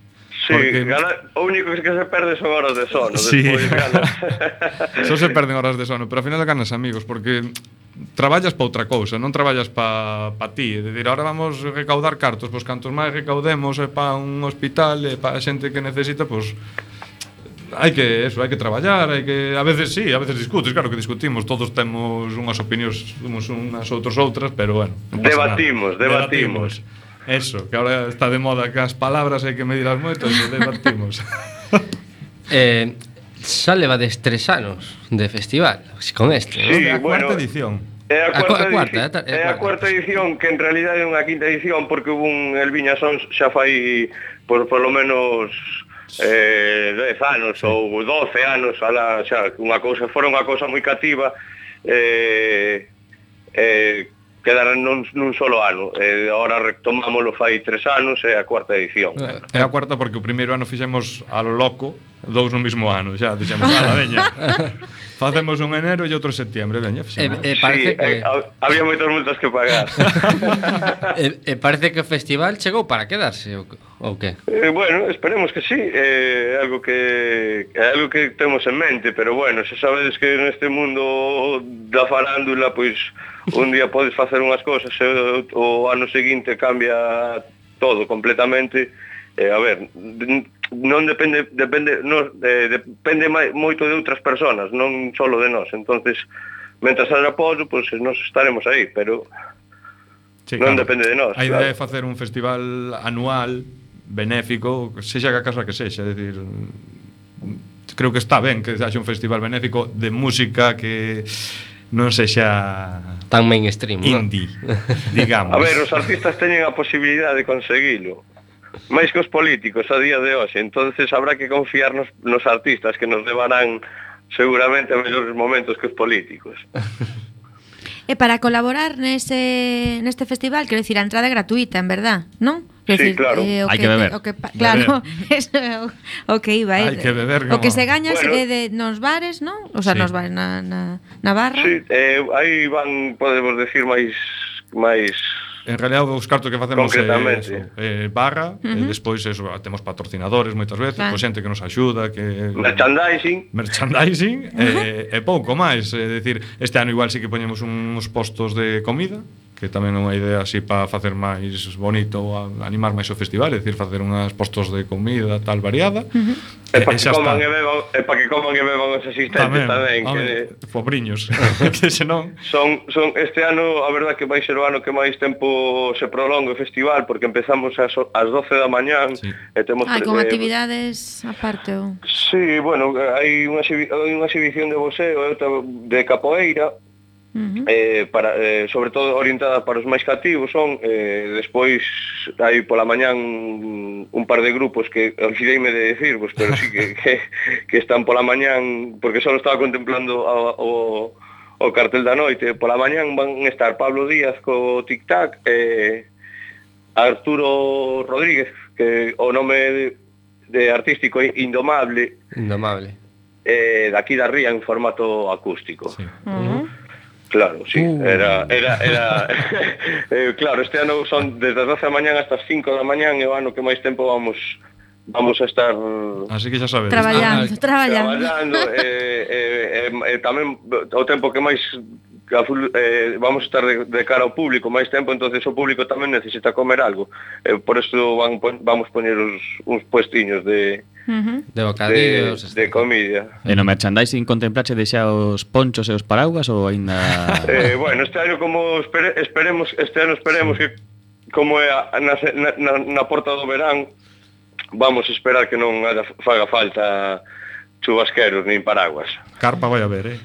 Sí, porque... gana, o único que se perde son horas de sono. Sí. Despois, gana... <laughs> Só se perden horas de sono, pero ao final ganas amigos, porque traballas para outra cousa, non traballas para pa ti. É dicir, ahora vamos recaudar cartos, pois cantos máis recaudemos é para un hospital, é para a xente que necesita, pois hai que eso, hai que traballar, hai que a veces sí, a veces discutes, claro que discutimos, todos temos unhas opinións, temos unhas outros outras, pero bueno, debatimos, debatimos, debatimos. Eso, que agora está de moda que as palabras hai que medirlas moito, debatimos. <laughs> <laughs> eh, xa leva des tres anos de festival con este, sí, ¿no? bueno, cuarta edición. É a cuarta, a, cuarta, edición, é a, cuarta edición que en realidad é unha quinta edición porque hubo un El Viñasons xa fai por polo menos eh, 10 anos ou 12 anos alá, xa, unha cousa, fora unha cousa moi cativa eh, eh, quedaran nun, nun solo ano. E agora retomámoslo fai tres anos e a cuarta edición. É a cuarta porque o primeiro ano fixemos a lo loco, dous no mesmo ano, xa dixemos, a la veña. <laughs> Facemos un enero e outro septiembre, veña. eh, eh, parece sí, que... había moitas multas que pagar. <laughs> e, e parece que o festival chegou para quedarse ou, ou que? Eh, bueno, esperemos que sí, é eh, algo que é algo que temos en mente, pero bueno, se sabedes que neste mundo da farándula, pois un día podes facer unhas cousas e o ano seguinte cambia todo completamente. Eh, a ver, non depende depende no, de, depende mai, moito de outras persoas, non só de nós. Entonces, mentras haxa apoio, pois pues, nós estaremos aí, pero sí, non claro. depende de nós. A idea claro. é facer un festival anual benéfico, sexa a casa que sexa, é dicir, creo que está ben que haxa un festival benéfico de música que non sexa tan mainstream, indie, ¿no? digamos. A ver, os artistas teñen a posibilidade de conseguilo máis que os políticos a día de hoxe. entonces habrá que confiar nos, nos artistas que nos levarán seguramente a mellores momentos que os políticos. <laughs> E para colaborar nese, neste festival, quero dicir, a entrada é gratuita, en verdad, non? Quero sí, claro. Eh, o Hai que, beber. O que, claro, <laughs> eso é o, o que iba. Eh. Hai que beber. Como... O que se gañas bueno, é de nos bares, non? O sea, sí. nos bares na, na, na barra. Sí, eh, aí van, podemos decir, máis máis En realidad os cartos que facemos é eso, eh, barra, uh -huh. e despois eso, temos patrocinadores moitas veces, claro. pois xente que nos axuda, que merchandising, merchandising uh -huh. e, e pouco máis, é dicir, este ano igual sí que poñemos uns postos de comida, que tamén é unha idea así para facer máis bonito ou animar máis o festival, é dicir, facer unhas postos de comida tal variada. Uh -huh. E para que, coman e, beban, e para que coman e beban os asistentes tamén, tamén que pobriños, <laughs> que senón son son este ano a verdade que vai ser o ano que máis tempo se prolonga o festival porque empezamos ás ás 12 da mañán sí. e temos ah, Ai, con actividades aparte. Oh. Sí, bueno, hai unha hai unha exhibición de boxeo, de capoeira, Uh -huh. eh, para, eh, sobre todo orientada para os máis cativos son eh, despois hai pola mañán un, par de grupos que olvideime de decir vos, pero sí que, <laughs> que, que están pola mañán porque só estaba contemplando o, o, o cartel da noite pola mañán van estar Pablo Díaz co Tic Tac e eh, Arturo Rodríguez que o nome de, de artístico é Indomable Indomable eh, daqui da ría en formato acústico sí. uh -huh. Claro, sí, uh. era, era, era <laughs> eh, claro, este ano son desde as 12 da mañan hasta as 5 da mañan é o ano que máis tempo vamos vamos a estar Así que xa sabedes. Traballando, ah, traballando. Traballando eh, eh, eh, tamén o tempo que máis que full, eh, vamos a estar de, de cara ao público máis tempo, entonces o público tamén necesita comer algo. Eh, por eso van, pon, vamos poñer uns, uns puestiños de, De bocadillos de, de comida E no merchandising contemplaxe deixa os ponchos e os paraguas ou aínda <laughs> eh, Bueno, este ano como espere, esperemos Este ano esperemos que como é a, na, na, na porta do verán Vamos esperar que non haga, faga falta chubasqueros nin paraguas. Carpa vai a haber, eh?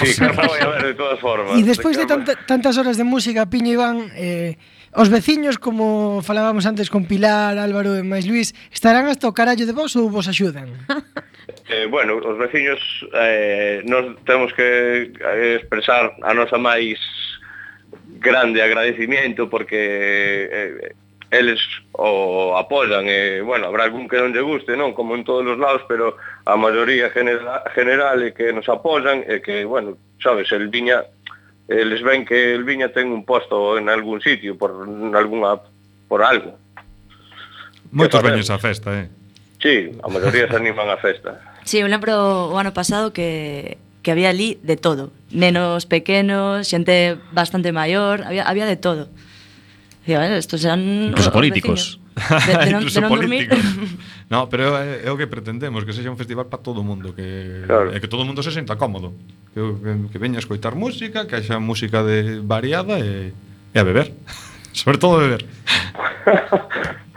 Sí, carpa vai a haber de todas formas. E despois de, de tanta, tantas horas de música, Piño Iván, eh, Os veciños, como falábamos antes con Pilar, Álvaro e máis Luis, estarán hasta o carallo de vos ou vos axudan? <laughs> Eh, bueno, os veciños eh, nos temos que eh, expresar a nosa máis grande agradecimiento porque eh, eles o apoian e, bueno, habrá algún que non lle guste, non? Como en todos os lados, pero a maioría general, general é que nos apoian e que, bueno, sabes, el viña eles ven que el viña ten un posto en algún sitio por en alguna por algo. Moitos veñes a festa, eh. Sí, a maioría se animan a festa. <laughs> Sí, eu lembro o ano pasado que que había ali de todo, nenos pequenos, xente bastante maior, había había de todo. Digo, estos eran os políticos. Vecinos. De, de, <laughs> non, de non dormir. <laughs> no, pero é, é o que pretendemos, que sexa un festival para todo o mundo, que claro. é que todo o mundo se senta cómodo, que, que, que veña a escoitar música, que haxa música de variada e, e a beber. <laughs> Sobre todo beber.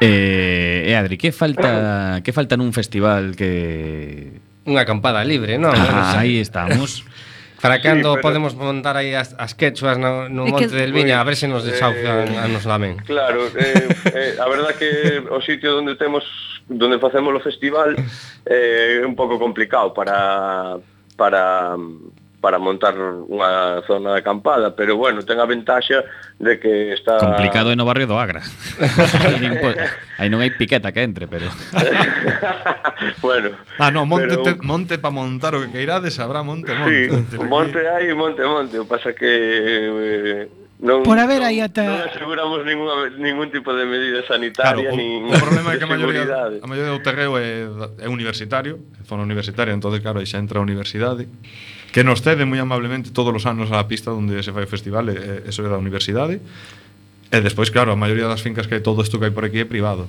eh, eh, Adri, que falta que falta nun festival que Unha acampada libre, non? Ah, no, no, no, aí estamos. Fracando, sí, pero... podemos montar aí as, as quechuas no, no Monte que... del Viña, a ver se nos desaufan eh, a nos lamen. Claro, eh, eh, a verdad que o sitio onde temos donde facemos o festival eh, é eh, un pouco complicado para para para montar unha zona de acampada, pero bueno, ten a ventaxa de que está... Complicado é no barrio do Agra. <laughs> aí non hai piqueta que entre, pero... <laughs> bueno... Ah, no, monte, pero... te, monte para montar o que queirades, habrá monte, monte. Sí, monte, monte hai, monte, monte. O pasa que... Eh, non, por haber aí ata non aseguramos ninguna, ningún tipo de medida sanitaria claro, nin o, o problema é que a <laughs> maioría a maioría do terreo é, é universitario, é zona universitaria, entonces claro, aí xa entra a universidade que nos cede moi amablemente todos os anos a pista onde se fai o festival, e, e eso é da universidade. E despois, claro, a maioría das fincas que hai todo isto que hai por aquí é privado.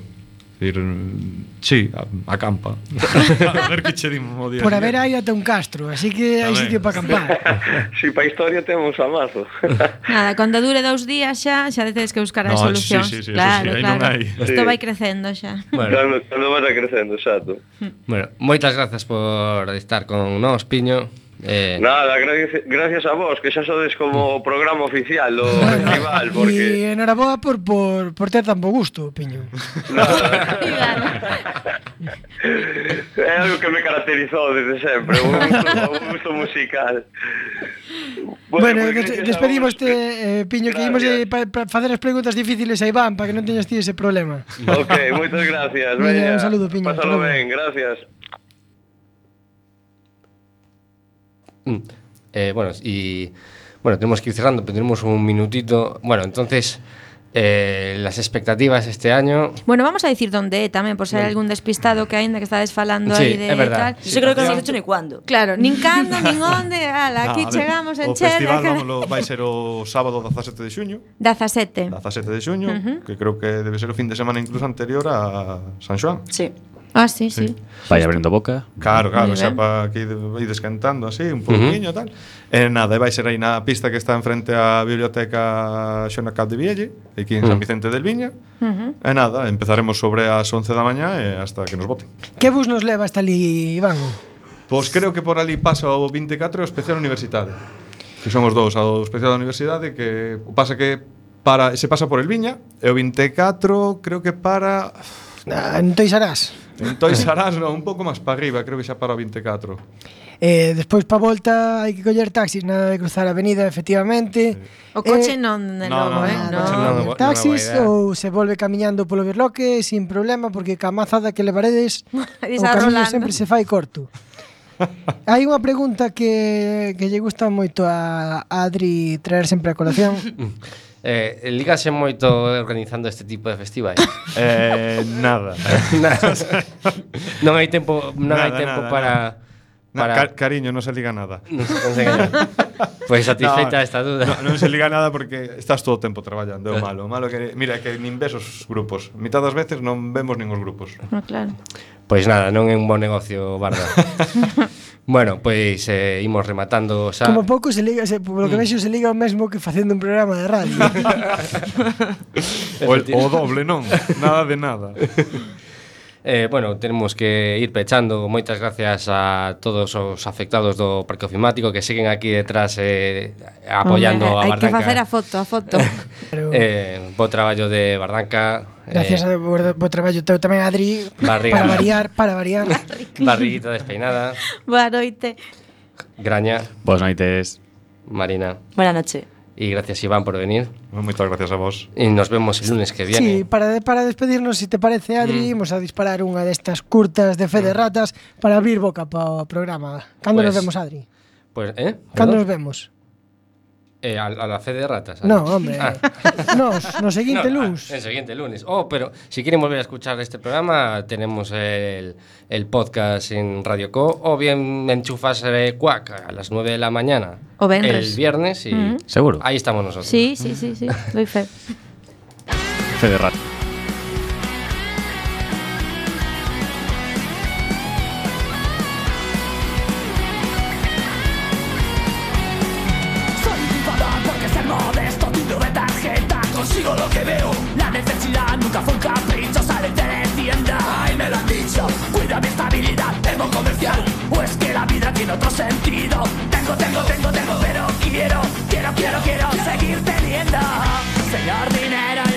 Dir, mm, sí, a, a campa. <laughs> a ver que che dimos o día. Por haber aí ata un castro, así que hai sitio para acampar. <laughs> Si sí, historia temos a mazo. <laughs> Nada, cando dure dous días xa, xa tedes que buscar as no, solucións. Sí, sí, sí, claro, sí, claro. Isto sí. vai crecendo xa. Bueno. Cando, cando vai crecendo, xa tú. Hmm. Bueno, moitas grazas por estar con nós, Piño. Eh... Nada, gracias, gracias a vos, que xa sodes como o programa oficial do <laughs> festival, porque... E enhoraboa por, por, por ter tan bo gusto, Piño. <laughs> é algo que me caracterizou desde sempre, un gusto, un gusto musical. Bueno, bueno des despedimos te, eh, Piño, que imos eh, pa, pa, facer as preguntas difíciles a Iván, para que non teñas ti ese problema. Ok, moitas gracias, Mira, Un saludo, Piño. Pásalo ben, gracias. Mm. Eh, bueno, y bueno, tenemos que ir cerrando, pero tenemos un minutito. Bueno, entonces... Eh, las expectativas este año. Bueno, vamos a decir dónde eh, é tamén, por ser algún despistado que aínda que estades falando sí, aí de é verdad. tal. Sí, Yo creo que non has hecho ni cuándo. Claro, nin cando, nin onde, <laughs> ala, aquí no, chegamos en Chele. O festival vámoslo, vai ser o sábado 17 de xuño. 17. 17 de xuño, uh -huh. que creo que debe ser o fin de semana incluso anterior a San Xoán. Sí. Ah, sí, sí. sí. Vai abrindo boca. Claro, claro, xa para que ides cantando así, un pouquinho uh -huh. tal. E nada, e vai ser aí na pista que está enfrente á biblioteca Xona Cap de Vielle, aquí en uh -huh. San Vicente del Viña. Uh -huh. E nada, empezaremos sobre as 11 da mañá e hasta que nos voten. Que bus nos leva hasta ali, Iván? Pois creo que por ali pasa o 24 e o especial universidade. Que son os dous, o especial da universidade que pasa que para se pasa por el Viña e o 24 creo que para Ah, non te. Entón Sarás, no, un pouco máis para arriba, creo que xa para o 24. Eh, despois pa volta hai que coller taxis na de cruzar a avenida, efectivamente. Sí. O coche eh, non de novo, no, eh? No, no, no, taxis no ou se volve camiñando polo berloque sin problema porque ca mazada que levaredes <laughs> o camiño rolando. sempre se fai corto. <laughs> Hai unha pregunta que, que lle gusta moito a Adri traer sempre a colación <laughs> Eh, ligase moito organizando este tipo de festivais? <laughs> eh, nada. nada. <laughs> non hai tempo, non nada, hai tempo nada, para nada. Para... Car cariño, non se liga nada. Non se nada. pois satisfeita no, esta duda. No, non se liga nada porque estás todo o tempo traballando, é o malo. O malo que, mira, que nin ves os grupos. Mitad das veces non vemos nin os grupos. No, claro. Pois nada, non é un bo negocio, Barda. <laughs> Bueno, pois eh, imos rematando xa. Como pouco se liga, se, polo que mm. vexo se liga o mesmo que facendo un programa de radio. <laughs> <laughs> o, o doble, non? Nada de nada. <laughs> Eh, bueno, tenemos que ir pechando. Moitas gracias a todos os afectados do Parque Ofimático que siguen aquí detrás eh, apoyando Hombre, a Bardanca. Hai que facer a foto, a foto. <laughs> eh, bo traballo de Bardanca. Eh, gracias eh, a bo traballo teu tamén, Adri, barriga, para variar, para variar. <laughs> Barriguita despeinada. Boa noite. Graña. Boas noites. Marina. Buenas noches. Y gracias, Iván, por venir. Moitas gracias a vos. Y nos vemos el lunes que viene. Sí, para, para despedirnos, si te parece, Adri, mm. vamos a disparar unha destas curtas de fe de mm. ratas para abrir boca para o programa. Cando pues, nos vemos, Adri? Pues, eh? Cando nos vemos? Eh, a, a la fe de ratas No, hombre. Ah. Nos, no seguinte <laughs> No, ah, lunes. el siguiente lunes. Oh, pero si quieren volver a escuchar este programa, tenemos el, el podcast en Radio Co. O bien enchufas eh, Quack a las 9 de la mañana. O vendres. El viernes y Ujú. Seguro. ahí estamos nosotros. Sí, sí, sí, sí, doy fe. Fe de rato. sin otro sentido. Tengo, tengo, tengo, tengo, pero quiero, quiero, quiero, quiero seguir teniendo, señor dinero.